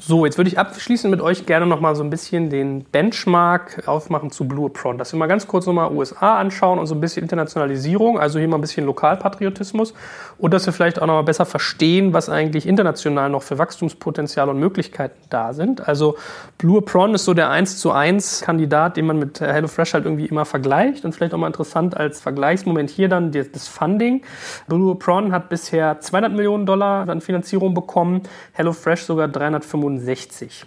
[SPEAKER 1] So, jetzt würde ich abschließend mit euch gerne noch mal so ein bisschen den Benchmark aufmachen zu Blue Apron. Dass wir mal ganz kurz nochmal USA anschauen und so ein bisschen Internationalisierung, also hier mal ein bisschen Lokalpatriotismus und dass wir vielleicht auch noch mal besser verstehen, was eigentlich international noch für Wachstumspotenzial und Möglichkeiten da sind. Also Blue Apron ist so der 1 zu 1 Kandidat, den man mit HelloFresh halt irgendwie immer vergleicht und vielleicht auch mal interessant als Vergleichsmoment hier dann das Funding. Blue Apron hat bisher 200 Millionen Dollar an Finanzierung bekommen, HelloFresh sogar 365 65.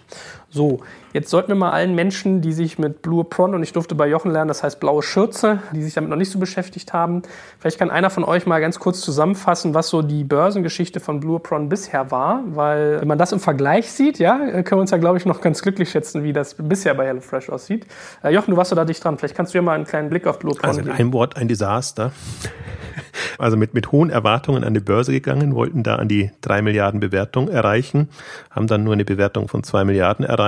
[SPEAKER 1] So, jetzt sollten wir mal allen Menschen, die sich mit Blue Apron und ich durfte bei Jochen lernen, das heißt blaue Schürze, die sich damit noch nicht so beschäftigt haben, vielleicht kann einer von euch mal ganz kurz zusammenfassen, was so die Börsengeschichte von Blue Apron bisher war, weil wenn man das im Vergleich sieht, ja, können wir uns ja glaube ich noch ganz glücklich schätzen, wie das bisher bei HelloFresh aussieht. Äh, Jochen, du warst so da dicht dran, vielleicht kannst du ja mal einen kleinen Blick auf Blue Apron
[SPEAKER 2] Also in
[SPEAKER 1] geben.
[SPEAKER 2] einem Wort ein Desaster. <laughs> Also mit, mit hohen Erwartungen an die Börse gegangen, wollten da an die drei Milliarden Bewertung erreichen, haben dann nur eine Bewertung von zwei Milliarden erreicht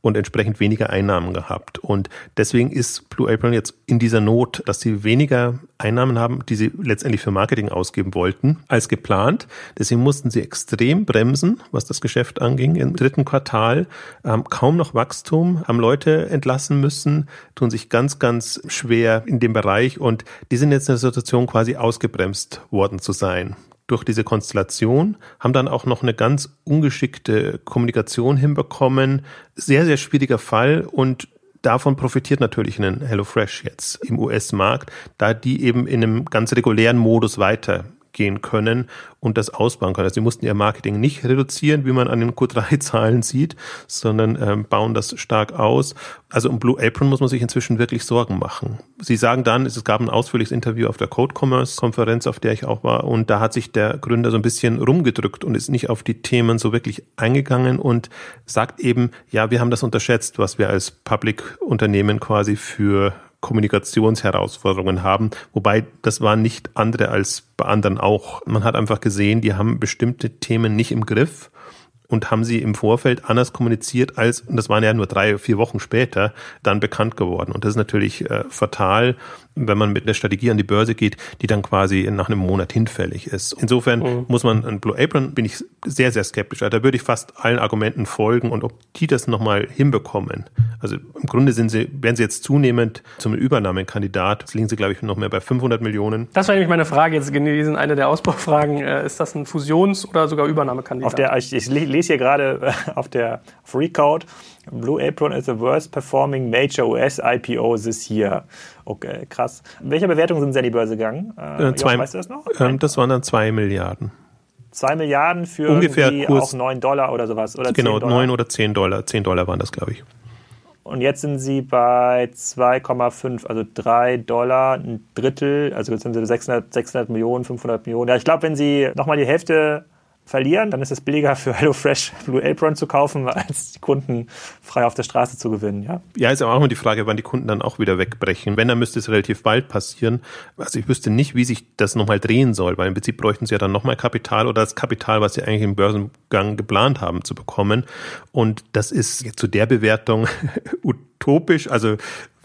[SPEAKER 2] und entsprechend weniger Einnahmen gehabt. Und deswegen ist Blue Apron jetzt in dieser Not, dass sie weniger Einnahmen haben, die sie letztendlich für Marketing ausgeben wollten, als geplant. Deswegen mussten sie extrem bremsen, was das Geschäft anging. Im dritten Quartal ähm, kaum noch Wachstum, haben Leute entlassen müssen, tun sich ganz, ganz schwer in dem Bereich und die sind jetzt in der Situation quasi ausgebremst worden zu sein durch diese Konstellation, haben dann auch noch eine ganz ungeschickte Kommunikation hinbekommen. Sehr, sehr schwieriger Fall und davon profitiert natürlich ein HelloFresh jetzt im US-Markt, da die eben in einem ganz regulären Modus weitergehen können und das ausbauen können. Also sie mussten ihr Marketing nicht reduzieren, wie man an den Q3-Zahlen sieht, sondern ähm, bauen das stark aus. Also um Blue Apron muss man sich inzwischen wirklich Sorgen machen. Sie sagen dann, es gab ein ausführliches Interview auf der Code Commerce Konferenz, auf der ich auch war, und da hat sich der Gründer so ein bisschen rumgedrückt und ist nicht auf die Themen so wirklich eingegangen und sagt eben, ja, wir haben das unterschätzt, was wir als Public-Unternehmen quasi für Kommunikationsherausforderungen haben, wobei das waren nicht andere als bei anderen auch. Man hat einfach gesehen, die haben bestimmte Themen nicht im Griff und haben sie im Vorfeld anders kommuniziert als, und das waren ja nur drei, vier Wochen später, dann bekannt geworden. Und das ist natürlich äh, fatal, wenn man mit einer Strategie an die Börse geht, die dann quasi nach einem Monat hinfällig ist. Insofern mhm. muss man an Blue Apron, bin ich sehr, sehr skeptisch. Also da würde ich fast allen Argumenten folgen und ob die das nochmal hinbekommen. Also im Grunde sind sie, werden sie jetzt zunehmend zum Übernahmekandidat. Jetzt liegen sie, glaube ich, noch mehr bei 500 Millionen.
[SPEAKER 1] Das war nämlich meine Frage jetzt gewesen, eine der Ausbaufragen. Äh, Ist das ein Fusions- oder sogar Übernahmekandidat?
[SPEAKER 3] Auf der, ich, ich lese hier gerade auf der Freecode, Blue Apron is the worst performing major US IPO this year. Okay, krass. Welche Bewertung sind Sie an die Börse gegangen?
[SPEAKER 2] Äh, zwei,
[SPEAKER 3] Joch, weißt du das noch?
[SPEAKER 2] Ähm, das waren dann zwei Milliarden.
[SPEAKER 3] Zwei Milliarden für
[SPEAKER 2] Ungefähr Kurs,
[SPEAKER 3] auch 9 Dollar oder sowas. Oder
[SPEAKER 2] genau,
[SPEAKER 3] 10 Dollar.
[SPEAKER 2] 9 oder 10 Dollar. 10 Dollar waren das, glaube ich.
[SPEAKER 3] Und jetzt sind sie bei 2,5, also 3 Dollar, ein Drittel, also jetzt sind sie 600, 600 Millionen, 500 Millionen. Ja, ich glaube, wenn sie nochmal die Hälfte verlieren, dann ist es billiger für <laughs> HelloFresh Blue Apron zu kaufen, als die Kunden frei auf der Straße zu gewinnen. Ja,
[SPEAKER 2] ja ist aber auch immer die Frage, wann die Kunden dann auch wieder wegbrechen. Wenn, dann müsste es relativ bald passieren. Also ich wüsste nicht, wie sich das nochmal drehen soll, weil im Prinzip bräuchten sie ja dann nochmal Kapital oder das Kapital, was sie eigentlich im Börsengang geplant haben zu bekommen. Und das ist zu der Bewertung <laughs> utopisch. Also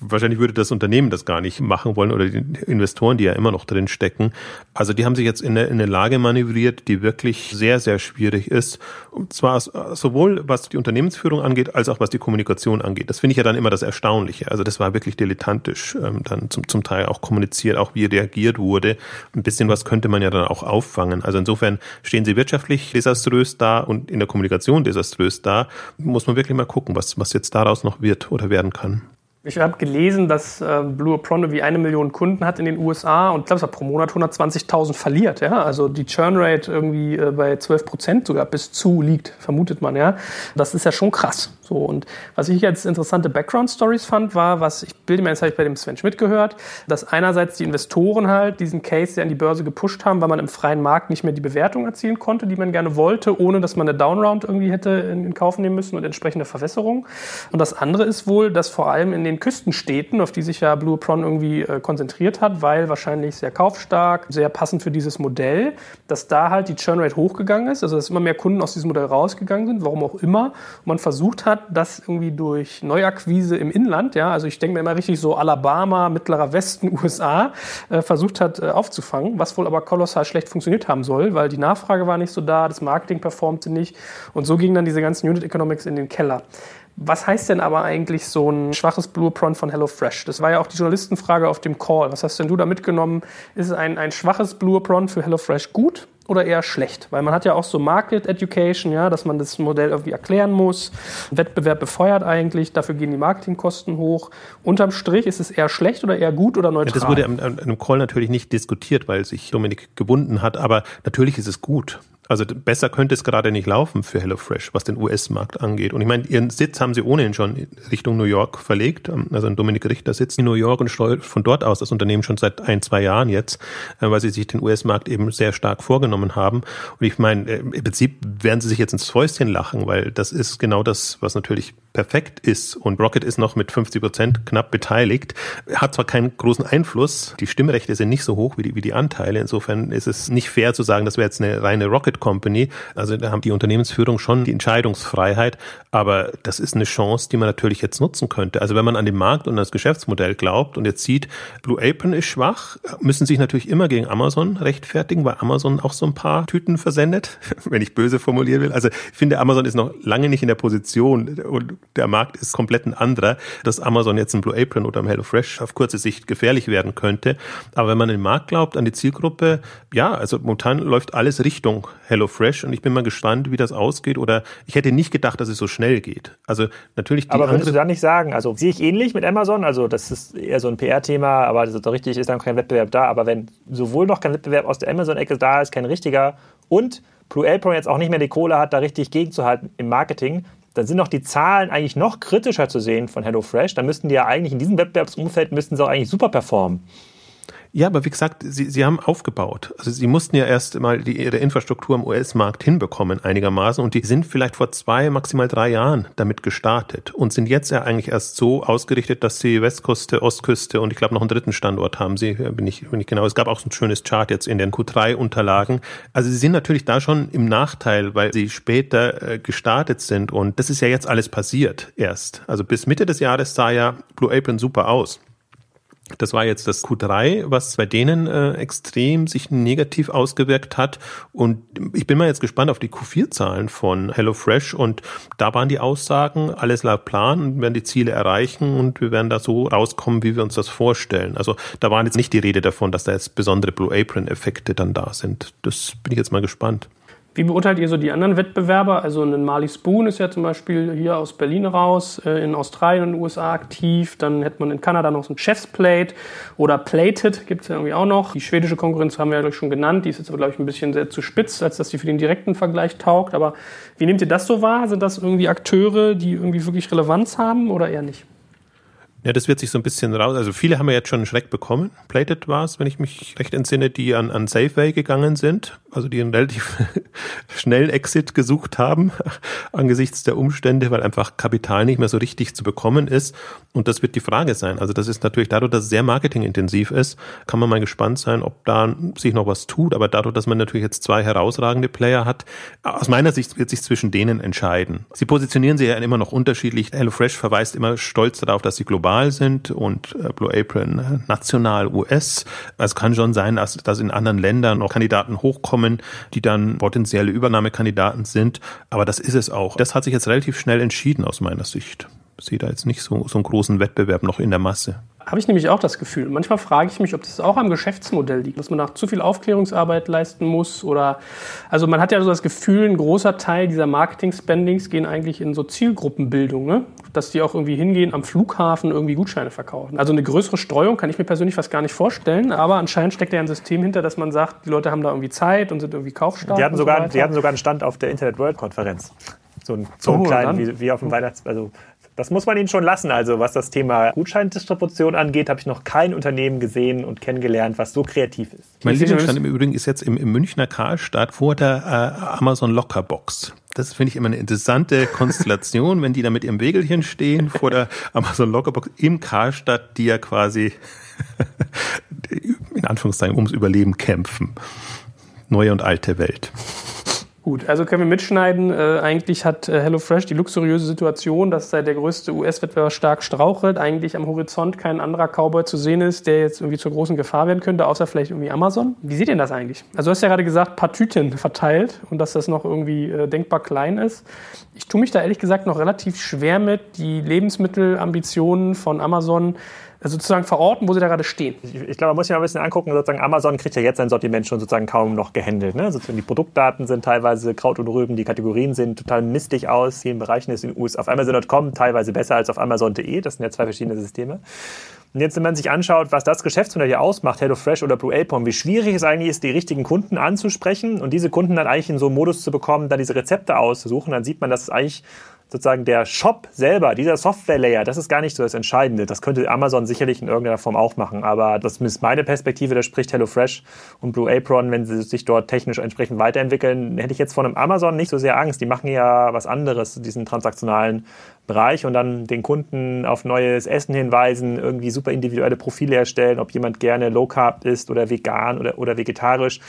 [SPEAKER 2] wahrscheinlich würde das Unternehmen das gar nicht machen wollen oder die Investoren, die ja immer noch drin stecken. Also die haben sich jetzt in eine, in eine Lage manövriert, die wirklich sehr, sehr schwierig ist. Und zwar sowohl was die Unternehmensführung angeht, als auch was die Kommunikation angeht. Das finde ich ja dann immer das Erstaunliche. Also das war wirklich dilettantisch ähm, dann zum, zum Teil auch kommuniziert, auch wie reagiert wurde. Ein bisschen was könnte man ja dann auch auffangen. Also insofern stehen sie wirtschaftlich desaströs da und in der Kommunikation desaströs da. Muss man wirklich mal gucken, was, was jetzt daraus noch wird oder werden kann.
[SPEAKER 1] Ich habe gelesen, dass äh, Blue Apron wie eine Million Kunden hat in den USA und glaube, es hat pro Monat 120.000 verliert. Ja? Also die Churn-Rate irgendwie äh, bei 12 Prozent sogar bis zu liegt, vermutet man. Ja, Das ist ja schon krass. So, und was ich jetzt interessante Background-Stories fand, war, was ich bilde mir, jetzt ich bei dem Sven Schmidt gehört, dass einerseits die Investoren halt diesen Case sehr an die Börse gepusht haben, weil man im freien Markt nicht mehr die Bewertung erzielen konnte, die man gerne wollte, ohne dass man eine Downround irgendwie hätte in, in Kauf nehmen müssen und entsprechende Verwässerung. Und das andere ist wohl, dass vor allem in den Küstenstädten, auf die sich ja Blue Apron irgendwie äh, konzentriert hat, weil wahrscheinlich sehr kaufstark, sehr passend für dieses Modell, dass da halt die Churn-Rate hochgegangen ist, also dass immer mehr Kunden aus diesem Modell rausgegangen sind, warum auch immer. Und man versucht hat, hat, das irgendwie durch Neuakquise im Inland, ja, also ich denke mir immer richtig so Alabama, mittlerer Westen, <laughs> USA, äh, versucht hat äh, aufzufangen, was wohl aber kolossal schlecht funktioniert haben soll, weil die Nachfrage war nicht so da, das Marketing performte nicht und so gingen dann diese ganzen Unit Economics in den Keller. Was heißt denn aber eigentlich so ein schwaches Blue Apron von HelloFresh? Das war ja auch die Journalistenfrage auf dem Call. Was hast denn du da mitgenommen? Ist ein, ein schwaches Blue Apron für HelloFresh gut oder eher schlecht? Weil man hat ja auch so Market Education, ja, dass man das Modell irgendwie erklären muss. Wettbewerb befeuert eigentlich, dafür gehen die Marketingkosten hoch. Unterm Strich ist es eher schlecht oder eher gut oder neutral?
[SPEAKER 2] Ja, das wurde an einem Call natürlich nicht diskutiert, weil sich Dominik gebunden hat, aber natürlich ist es gut. Also besser könnte es gerade nicht laufen für HelloFresh, was den US-Markt angeht. Und ich meine, ihren Sitz haben sie ohnehin schon Richtung New York verlegt. Also Dominik Richter sitzt in New York und steuert von dort aus das Unternehmen schon seit ein, zwei Jahren jetzt, äh, weil sie sich den US-Markt eben sehr stark vorgenommen haben. Und ich meine, äh, im Prinzip werden sie sich jetzt ins Fäustchen lachen, weil das ist genau das, was natürlich perfekt ist. Und Rocket ist noch mit 50 Prozent knapp beteiligt, hat zwar keinen großen Einfluss, die Stimmrechte sind nicht so hoch wie die, wie die Anteile. Insofern ist es nicht fair zu sagen, das wäre jetzt eine reine Rocket Company. Also da haben die Unternehmensführung schon die Entscheidungsfreiheit, aber das ist eine Chance, die man natürlich jetzt nutzen könnte. Also wenn man an den Markt und das Geschäftsmodell glaubt und jetzt sieht, Blue Apron ist schwach, müssen sich natürlich immer gegen Amazon rechtfertigen, weil Amazon auch so ein paar Tüten versendet, <laughs> wenn ich böse formulieren will. Also ich finde, Amazon ist noch lange nicht in der Position und der Markt ist komplett ein anderer, dass Amazon jetzt ein Blue Apron oder ein HelloFresh auf kurze Sicht gefährlich werden könnte. Aber wenn man an den Markt glaubt, an die Zielgruppe, ja, also momentan läuft alles Richtung HelloFresh und ich bin mal gespannt, wie das ausgeht. Oder ich hätte nicht gedacht, dass es so schnell geht. Also natürlich.
[SPEAKER 3] aber würdest du da nicht sagen, also sehe ich ähnlich mit Amazon, also das ist eher so ein PR-Thema, aber so richtig ist dann kein Wettbewerb da. Aber wenn sowohl noch kein Wettbewerb aus der Amazon-Ecke da ist, kein richtiger und Blue Apron jetzt auch nicht mehr die Kohle hat, da richtig gegenzuhalten im Marketing, dann sind auch die Zahlen eigentlich noch kritischer zu sehen von HelloFresh. Dann müssten die ja eigentlich in diesem Wettbewerbsumfeld müssten sie auch eigentlich super performen.
[SPEAKER 2] Ja, aber wie gesagt, sie, sie haben aufgebaut. Also sie mussten ja erst mal die, ihre Infrastruktur im US-Markt hinbekommen einigermaßen und die sind vielleicht vor zwei, maximal drei Jahren damit gestartet und sind jetzt ja eigentlich erst so ausgerichtet, dass sie Westküste, Ostküste und ich glaube noch einen dritten Standort haben sie, bin ich, bin ich genau. Es gab auch so ein schönes Chart jetzt in den Q3-Unterlagen. Also sie sind natürlich da schon im Nachteil, weil sie später äh, gestartet sind und das ist ja jetzt alles passiert erst. Also bis Mitte des Jahres sah ja Blue Apron super aus. Das war jetzt das Q3, was bei denen äh, extrem sich negativ ausgewirkt hat. Und ich bin mal jetzt gespannt auf die Q4-Zahlen von HelloFresh. Und da waren die Aussagen, alles laut Plan, wir werden die Ziele erreichen und wir werden da so rauskommen, wie wir uns das vorstellen. Also da waren jetzt nicht die Rede davon, dass da jetzt besondere Blue Apron-Effekte dann da sind. Das bin ich jetzt mal gespannt.
[SPEAKER 1] Wie beurteilt ihr so die anderen Wettbewerber? Also ein Marley Spoon ist ja zum Beispiel hier aus Berlin raus, äh, in Australien und USA aktiv. Dann hätte man in Kanada noch so ein Chef's Plate oder Plated gibt es ja irgendwie auch noch. Die schwedische Konkurrenz haben wir ja schon genannt. Die ist jetzt aber, glaube ich, ein bisschen sehr zu spitz, als dass die für den direkten Vergleich taugt. Aber wie nehmt ihr das so wahr? Sind das irgendwie Akteure, die irgendwie wirklich Relevanz haben oder eher nicht?
[SPEAKER 2] Ja, das wird sich so ein bisschen raus. Also viele haben ja jetzt schon einen Schreck bekommen. Plated war es, wenn ich mich recht entsinne, die an, an Safeway gegangen sind, also die einen relativ <laughs> schnellen Exit gesucht haben <laughs> angesichts der Umstände, weil einfach Kapital nicht mehr so richtig zu bekommen ist. Und das wird die Frage sein. Also das ist natürlich dadurch, dass es sehr marketingintensiv ist, kann man mal gespannt sein, ob da sich noch was tut. Aber dadurch, dass man natürlich jetzt zwei herausragende Player hat, aus meiner Sicht wird sich zwischen denen entscheiden. Sie positionieren sich ja immer noch unterschiedlich. HelloFresh verweist immer stolz darauf, dass sie global global sind und äh, Blue Apron national US. Es kann schon sein, dass, dass in anderen Ländern noch Kandidaten hochkommen, die dann potenzielle Übernahmekandidaten sind. Aber das ist es auch. Das hat sich jetzt relativ schnell entschieden aus meiner Sicht. Ich sehe da jetzt nicht so, so einen großen Wettbewerb noch in der Masse.
[SPEAKER 1] Habe ich nämlich auch das Gefühl. Manchmal frage ich mich, ob das auch am Geschäftsmodell liegt, dass man nach zu viel Aufklärungsarbeit leisten muss oder also man hat ja so das Gefühl, ein großer Teil dieser Marketing-Spendings gehen eigentlich in so Zielgruppenbildung, ne? dass die auch irgendwie hingehen am Flughafen irgendwie Gutscheine verkaufen. Also eine größere Streuung kann ich mir persönlich fast gar nicht vorstellen, aber anscheinend steckt ja ein System hinter, dass man sagt, die Leute haben da irgendwie Zeit und sind irgendwie kaufstark.
[SPEAKER 3] Die hatten sogar, so die hatten sogar einen Stand auf der Internet World Konferenz. So einen, so einen oh, kleinen, wie, wie, auf dem Weihnachts-, also das muss man ihnen schon lassen. Also was das Thema Gutscheindistribution angeht, habe ich noch kein Unternehmen gesehen und kennengelernt, was so kreativ ist.
[SPEAKER 2] Mein Lieblingsstand im Übrigen ist jetzt im, im Münchner Karlstadt vor der äh, Amazon Lockerbox. Das finde ich immer eine interessante <laughs> Konstellation, wenn die da mit ihrem Wägelchen stehen vor der <laughs> Amazon Lockerbox im Karlstadt, die ja quasi <laughs> in Anführungszeichen ums Überleben kämpfen. Neue und alte Welt.
[SPEAKER 1] Gut, also können wir mitschneiden. Äh, eigentlich hat äh, HelloFresh die luxuriöse Situation, dass der größte US-Wettbewerber stark strauchelt, eigentlich am Horizont kein anderer Cowboy zu sehen ist, der jetzt irgendwie zur großen Gefahr werden könnte, außer vielleicht irgendwie Amazon. Wie seht ihr das eigentlich? Also du hast ja gerade gesagt, paar Tüten verteilt und dass das noch irgendwie äh, denkbar klein ist. Ich tue mich da ehrlich gesagt noch relativ schwer mit, die Lebensmittelambitionen von Amazon also sozusagen verorten, wo sie da gerade stehen.
[SPEAKER 3] Ich, ich glaube, man muss sich mal ein bisschen angucken, sozusagen Amazon kriegt ja jetzt sein Sortiment schon sozusagen kaum noch gehandelt. Ne? Sozusagen die Produktdaten sind teilweise Kraut und Rüben, die Kategorien sehen total mistig aus. In vielen Bereichen ist in US auf Amazon.com teilweise besser als auf Amazon.de. Das sind ja zwei verschiedene Systeme. Und jetzt, wenn man sich anschaut, was das Geschäftsmodell hier ausmacht, HelloFresh oder Blue Apron, wie schwierig es eigentlich ist, die richtigen Kunden anzusprechen und diese Kunden dann eigentlich in so einen Modus zu bekommen, da diese Rezepte auszusuchen, dann sieht man, dass es eigentlich sozusagen der Shop selber, dieser Software-Layer, das ist gar nicht so das Entscheidende. Das könnte Amazon sicherlich in irgendeiner Form auch machen. Aber das ist meine Perspektive, da spricht HelloFresh und Blue Apron, wenn sie sich dort technisch entsprechend weiterentwickeln, hätte ich jetzt von einem Amazon nicht so sehr Angst. Die machen ja was anderes, diesen transaktionalen Bereich und dann den Kunden auf neues Essen hinweisen, irgendwie super individuelle Profile erstellen, ob jemand gerne Low Carb ist oder vegan oder, oder vegetarisch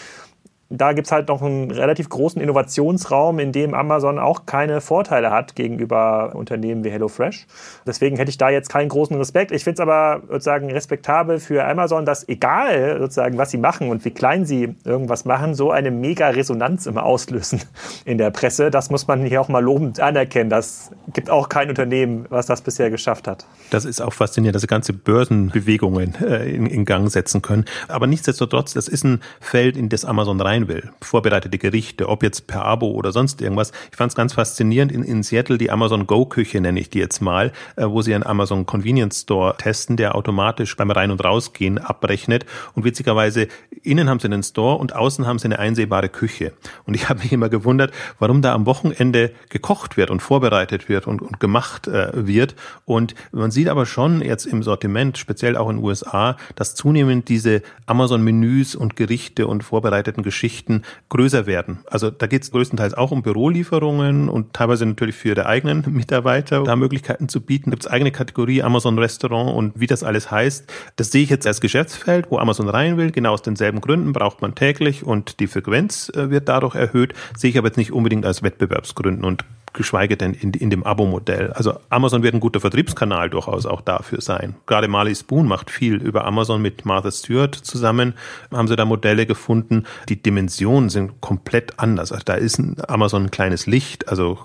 [SPEAKER 3] da gibt es halt noch einen relativ großen Innovationsraum, in dem Amazon auch keine Vorteile hat gegenüber Unternehmen wie HelloFresh. Deswegen hätte ich da jetzt keinen großen Respekt. Ich finde es aber sozusagen respektabel für Amazon, dass egal sozusagen, was sie machen und wie klein sie irgendwas machen, so eine mega Resonanz immer auslösen <laughs> in der Presse. Das muss man hier auch mal lobend anerkennen. Das gibt auch kein Unternehmen, was das bisher geschafft hat.
[SPEAKER 2] Das ist auch faszinierend, dass sie ganze Börsenbewegungen äh, in, Gang setzen können. Aber nichtsdestotrotz, das ist ein Feld, in das Amazon rein will. Vorbereitete Gerichte, ob jetzt per Abo oder sonst irgendwas. Ich fand es ganz faszinierend in, in Seattle die Amazon Go Küche nenne ich die jetzt mal, äh, wo sie einen Amazon Convenience Store testen, der automatisch beim Rein- und Rausgehen abrechnet. Und witzigerweise innen haben sie einen Store und außen haben sie eine einsehbare Küche. Und ich <laughs> habe mich immer gewundert, warum da am Wochenende gekocht wird und vorbereitet wird und, und gemacht äh, wird. Und man sieht aber schon jetzt im Sortiment, speziell auch in den USA, dass zunehmend diese Amazon-Menüs und Gerichte und vorbereiteten Geschichten Geschichten größer werden. Also da geht es größtenteils auch um Bürolieferungen und teilweise natürlich für die eigenen <laughs> Mitarbeiter da Möglichkeiten zu bieten. Gibt es eigene Kategorie Amazon Restaurant und wie das alles heißt. Das sehe ich jetzt als Geschäftsfeld, wo Amazon rein will. Genau aus denselben Gründen braucht man täglich und die Frequenz äh, wird dadurch erhöht. Sehe ich aber jetzt nicht unbedingt als Wettbewerbsgründen und geschweige denn in, in dem Abo-Modell. Also Amazon wird ein guter Vertriebskanal durchaus auch dafür sein. Gerade Marley Spoon macht viel über Amazon mit Martha Stewart zusammen. Haben sie da Modelle gefunden. Die Dimensionen sind komplett anders. Also da ist ein Amazon ein kleines Licht, also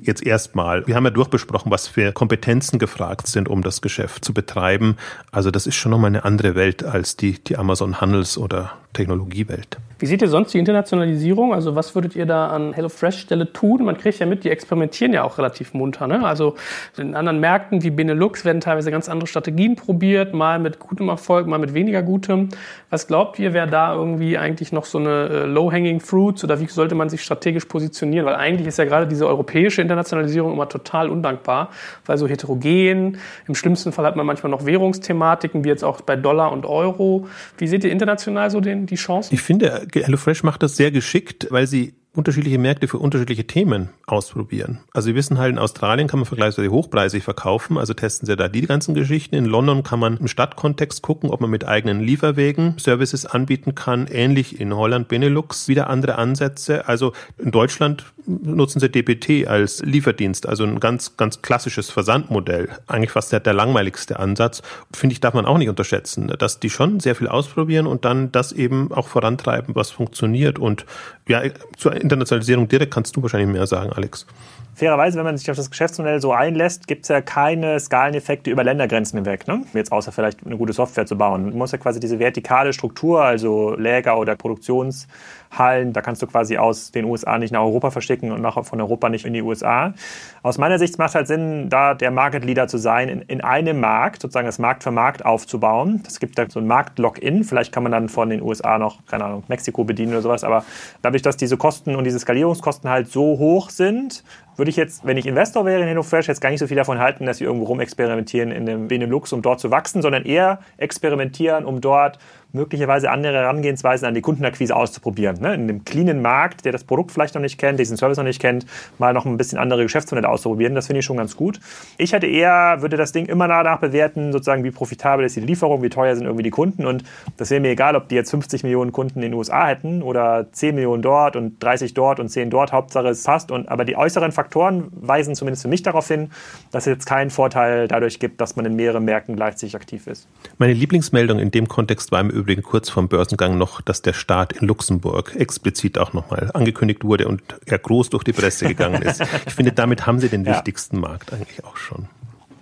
[SPEAKER 2] jetzt erstmal. Wir haben ja durchbesprochen, was für Kompetenzen gefragt sind, um das Geschäft zu betreiben. Also das ist schon nochmal eine andere Welt als die, die Amazon Handels- oder Technologiewelt.
[SPEAKER 1] Wie seht ihr sonst die Internationalisierung? Also was würdet ihr da an HelloFresh-Stelle tun? Man kriegt ja mit, die experimentieren ja auch relativ munter. Ne? Also in anderen Märkten wie Benelux werden teilweise ganz andere Strategien probiert, mal mit gutem Erfolg, mal mit weniger gutem. Was glaubt ihr, wäre da irgendwie eigentlich noch so eine äh, Low-Hanging Fruits oder wie sollte man sich strategisch positionieren? Weil eigentlich ist ja gerade diese europäische Internationalisierung immer total undankbar, weil so heterogen, im schlimmsten Fall hat man manchmal noch Währungsthematiken, wie jetzt auch bei Dollar und Euro. Wie seht ihr international so den, die Chancen?
[SPEAKER 2] Ich finde, HelloFresh macht das sehr geschickt, weil sie unterschiedliche Märkte für unterschiedliche Themen ausprobieren. Also Sie wissen halt, in Australien kann man vergleichsweise hochpreisig verkaufen, also testen Sie da die ganzen Geschichten. In London kann man im Stadtkontext gucken, ob man mit eigenen Lieferwegen Services anbieten kann. Ähnlich in Holland, Benelux, wieder andere Ansätze. Also in Deutschland nutzen Sie DPT als Lieferdienst, also ein ganz, ganz klassisches Versandmodell. Eigentlich fast der, der langweiligste Ansatz. Finde ich, darf man auch nicht unterschätzen, dass die schon sehr viel ausprobieren und dann das eben auch vorantreiben, was funktioniert. Und ja, zur Internationalisierung direkt kannst du wahrscheinlich mehr sagen, Alex.
[SPEAKER 3] Fairerweise, wenn man sich auf das Geschäftsmodell so einlässt, gibt es ja keine Skaleneffekte über Ländergrenzen hinweg. Ne? Jetzt außer vielleicht eine gute Software zu bauen. Man muss ja quasi diese vertikale Struktur, also Läger oder Produktions- Hallen. Da kannst du quasi aus den USA nicht nach Europa verstecken und nach, von Europa nicht in die USA. Aus meiner Sicht macht es halt Sinn, da der Market Leader zu sein, in, in einem Markt, sozusagen das Markt für Markt aufzubauen. Es gibt da so ein Markt-Login. Vielleicht kann man dann von den USA noch, keine Ahnung, Mexiko bedienen oder sowas. Aber dadurch, dass diese Kosten und diese Skalierungskosten halt so hoch sind, würde ich jetzt, wenn ich Investor wäre in HelloFresh, jetzt gar nicht so viel davon halten, dass sie irgendwo rumexperimentieren in dem Benelux, um dort zu wachsen, sondern eher experimentieren, um dort möglicherweise andere Herangehensweisen an die Kundenakquise auszuprobieren. Ne? In einem cleanen Markt, der das Produkt vielleicht noch nicht kennt, diesen Service noch nicht kennt, mal noch ein bisschen andere Geschäftsmodelle auszuprobieren. Das finde ich schon ganz gut. Ich hätte eher, würde das Ding immer danach bewerten, sozusagen, wie profitabel ist die Lieferung, wie teuer sind irgendwie die Kunden. Und das wäre mir egal, ob die jetzt 50 Millionen Kunden in den USA hätten oder 10 Millionen dort und 30 dort und 10 dort. Hauptsache es passt. Und, aber die äußeren Faktoren weisen zumindest für mich darauf hin, dass es jetzt keinen Vorteil dadurch gibt, dass man in mehreren Märkten gleichzeitig aktiv ist.
[SPEAKER 2] Meine Lieblingsmeldung in dem Kontext war im Übrigen kurz vorm Börsengang noch, dass der Start in Luxemburg explizit auch nochmal angekündigt wurde und er groß durch die Presse gegangen ist. <laughs> Ich finde, damit haben sie den ja. wichtigsten Markt eigentlich auch schon.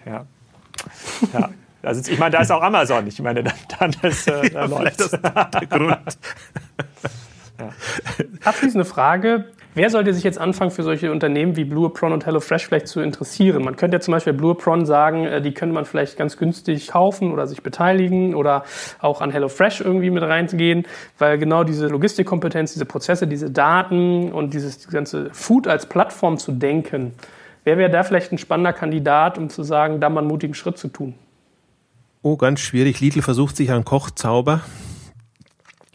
[SPEAKER 3] Ja. ja. Also ich meine, da ist auch Amazon. Ich meine, dann, dann ist äh, <laughs> da ja, läuft das der Grund. <laughs>
[SPEAKER 1] ja. Abschließende Frage. Wer sollte sich jetzt anfangen, für solche Unternehmen wie Blue Apron und HelloFresh vielleicht zu interessieren? Man könnte ja zum Beispiel Blue Apron sagen, äh, die könnte man vielleicht ganz günstig kaufen oder sich beteiligen oder auch an HelloFresh irgendwie mit reingehen, weil genau diese Logistikkompetenz, diese Prozesse, diese Daten und dieses ganze Food als Plattform zu denken, wer wäre da vielleicht ein spannender Kandidat, um zu sagen, da mal einen mutigen Schritt zu tun?
[SPEAKER 2] Oh, ganz schwierig. Lidl versucht sich an Kochzauber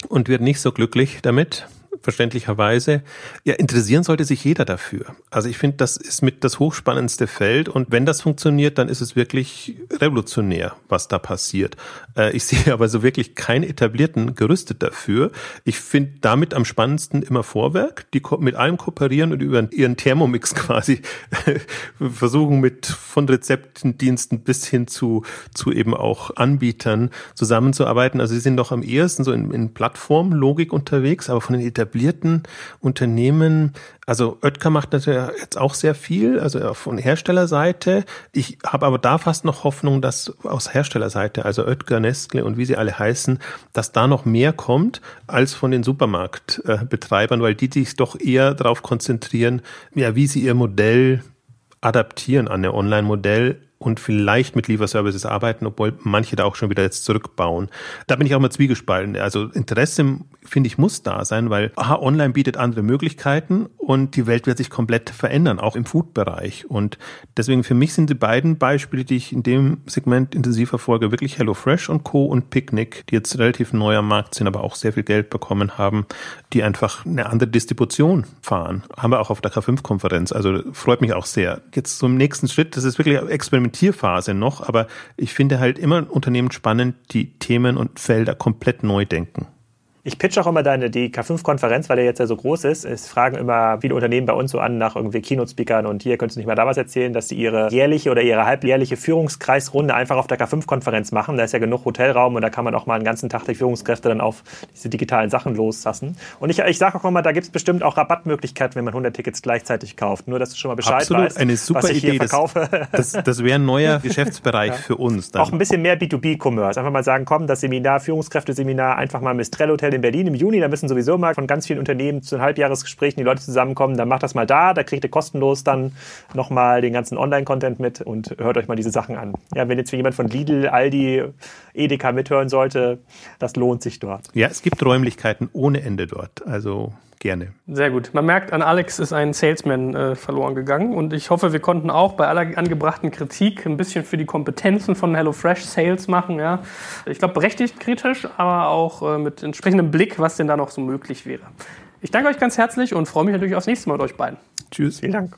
[SPEAKER 2] und wird nicht so glücklich damit verständlicherweise. Ja, interessieren sollte sich jeder dafür. Also ich finde, das ist mit das hochspannendste Feld und wenn das funktioniert, dann ist es wirklich revolutionär, was da passiert. Äh, ich <laughs> sehe aber so wirklich keinen etablierten gerüstet dafür. Ich finde damit am spannendsten immer Vorwerk, die mit allem kooperieren und über ihren Thermomix <laughs> quasi versuchen mit von Rezeptendiensten bis hin zu, zu eben auch Anbietern zusammenzuarbeiten. Also sie sind doch am ehesten so in, in Plattformlogik unterwegs, aber von den etablierten etablierten Unternehmen, also Oetker macht natürlich jetzt auch sehr viel, also von Herstellerseite. Ich habe aber da fast noch Hoffnung, dass aus Herstellerseite, also Oetker, Nestle und wie sie alle heißen, dass da noch mehr kommt als von den Supermarktbetreibern, weil die sich doch eher darauf konzentrieren, ja, wie sie ihr Modell adaptieren an der Online-Modell und vielleicht mit Lieferservices arbeiten, obwohl manche da auch schon wieder jetzt zurückbauen. Da bin ich auch mal zwiegespalten. Also Interesse, finde ich, muss da sein, weil aha, online bietet andere Möglichkeiten und die Welt wird sich komplett verändern, auch im Food-Bereich. Und deswegen für mich sind die beiden Beispiele, die ich in dem Segment intensiv verfolge, wirklich HelloFresh und Co. und Picnic, die jetzt relativ neu am Markt sind, aber auch sehr viel Geld bekommen haben, die einfach eine andere Distribution fahren. Haben wir auch auf der K5-Konferenz. Also freut mich auch sehr. Jetzt zum nächsten Schritt, das ist wirklich Experiment Experimentierphase noch, aber ich finde halt immer Unternehmen spannend, die Themen und Felder komplett neu denken.
[SPEAKER 3] Ich pitch auch immer deine, die K5-Konferenz, weil der jetzt ja so groß ist. Es fragen immer viele Unternehmen bei uns so an nach irgendwie Keynote-Speakern und hier könntest du nicht mal da was erzählen, dass sie ihre jährliche oder ihre halbjährliche Führungskreisrunde einfach auf der K5-Konferenz machen. Da ist ja genug Hotelraum und da kann man auch mal einen ganzen Tag die Führungskräfte dann auf diese digitalen Sachen loslassen. Und ich, ich sage auch immer, da gibt es bestimmt auch Rabattmöglichkeiten, wenn man 100 Tickets gleichzeitig kauft. Nur, dass du schon mal Bescheid
[SPEAKER 2] Absolut,
[SPEAKER 3] weißt,
[SPEAKER 2] eine super
[SPEAKER 3] was ich
[SPEAKER 2] Idee.
[SPEAKER 3] hier verkaufe. <laughs>
[SPEAKER 2] Das, das, das wäre ein neuer <laughs> Geschäftsbereich ja. für uns.
[SPEAKER 3] Dann. Auch ein bisschen mehr B2B-Commerce. Einfach mal sagen, komm, das Seminar, Führungskräfteseminar, einfach mal im Mistrell Hotel in Berlin im Juni, müssen sowieso mal von ganz vielen Unternehmen zu Halbjahresgesprächen die Leute zusammenkommen, dann macht das mal da, da kriegt ihr kostenlos dann nochmal den ganzen Online-Content mit und hört euch mal diese Sachen an. Ja, wenn jetzt jemand von Lidl, Aldi, Edeka mithören sollte, das lohnt sich dort.
[SPEAKER 2] Ja, es gibt Räumlichkeiten ohne Ende dort. Also gerne.
[SPEAKER 1] Sehr gut. Man merkt, an Alex ist ein Salesman äh, verloren gegangen und ich hoffe, wir konnten auch bei aller angebrachten Kritik ein bisschen für die Kompetenzen von HelloFresh Sales machen. Ja. Ich glaube, berechtigt kritisch, aber auch äh, mit entsprechendem Blick, was denn da noch so möglich wäre. Ich danke euch ganz herzlich und freue mich natürlich aufs nächste Mal mit euch beiden.
[SPEAKER 2] Tschüss.
[SPEAKER 3] Vielen Dank.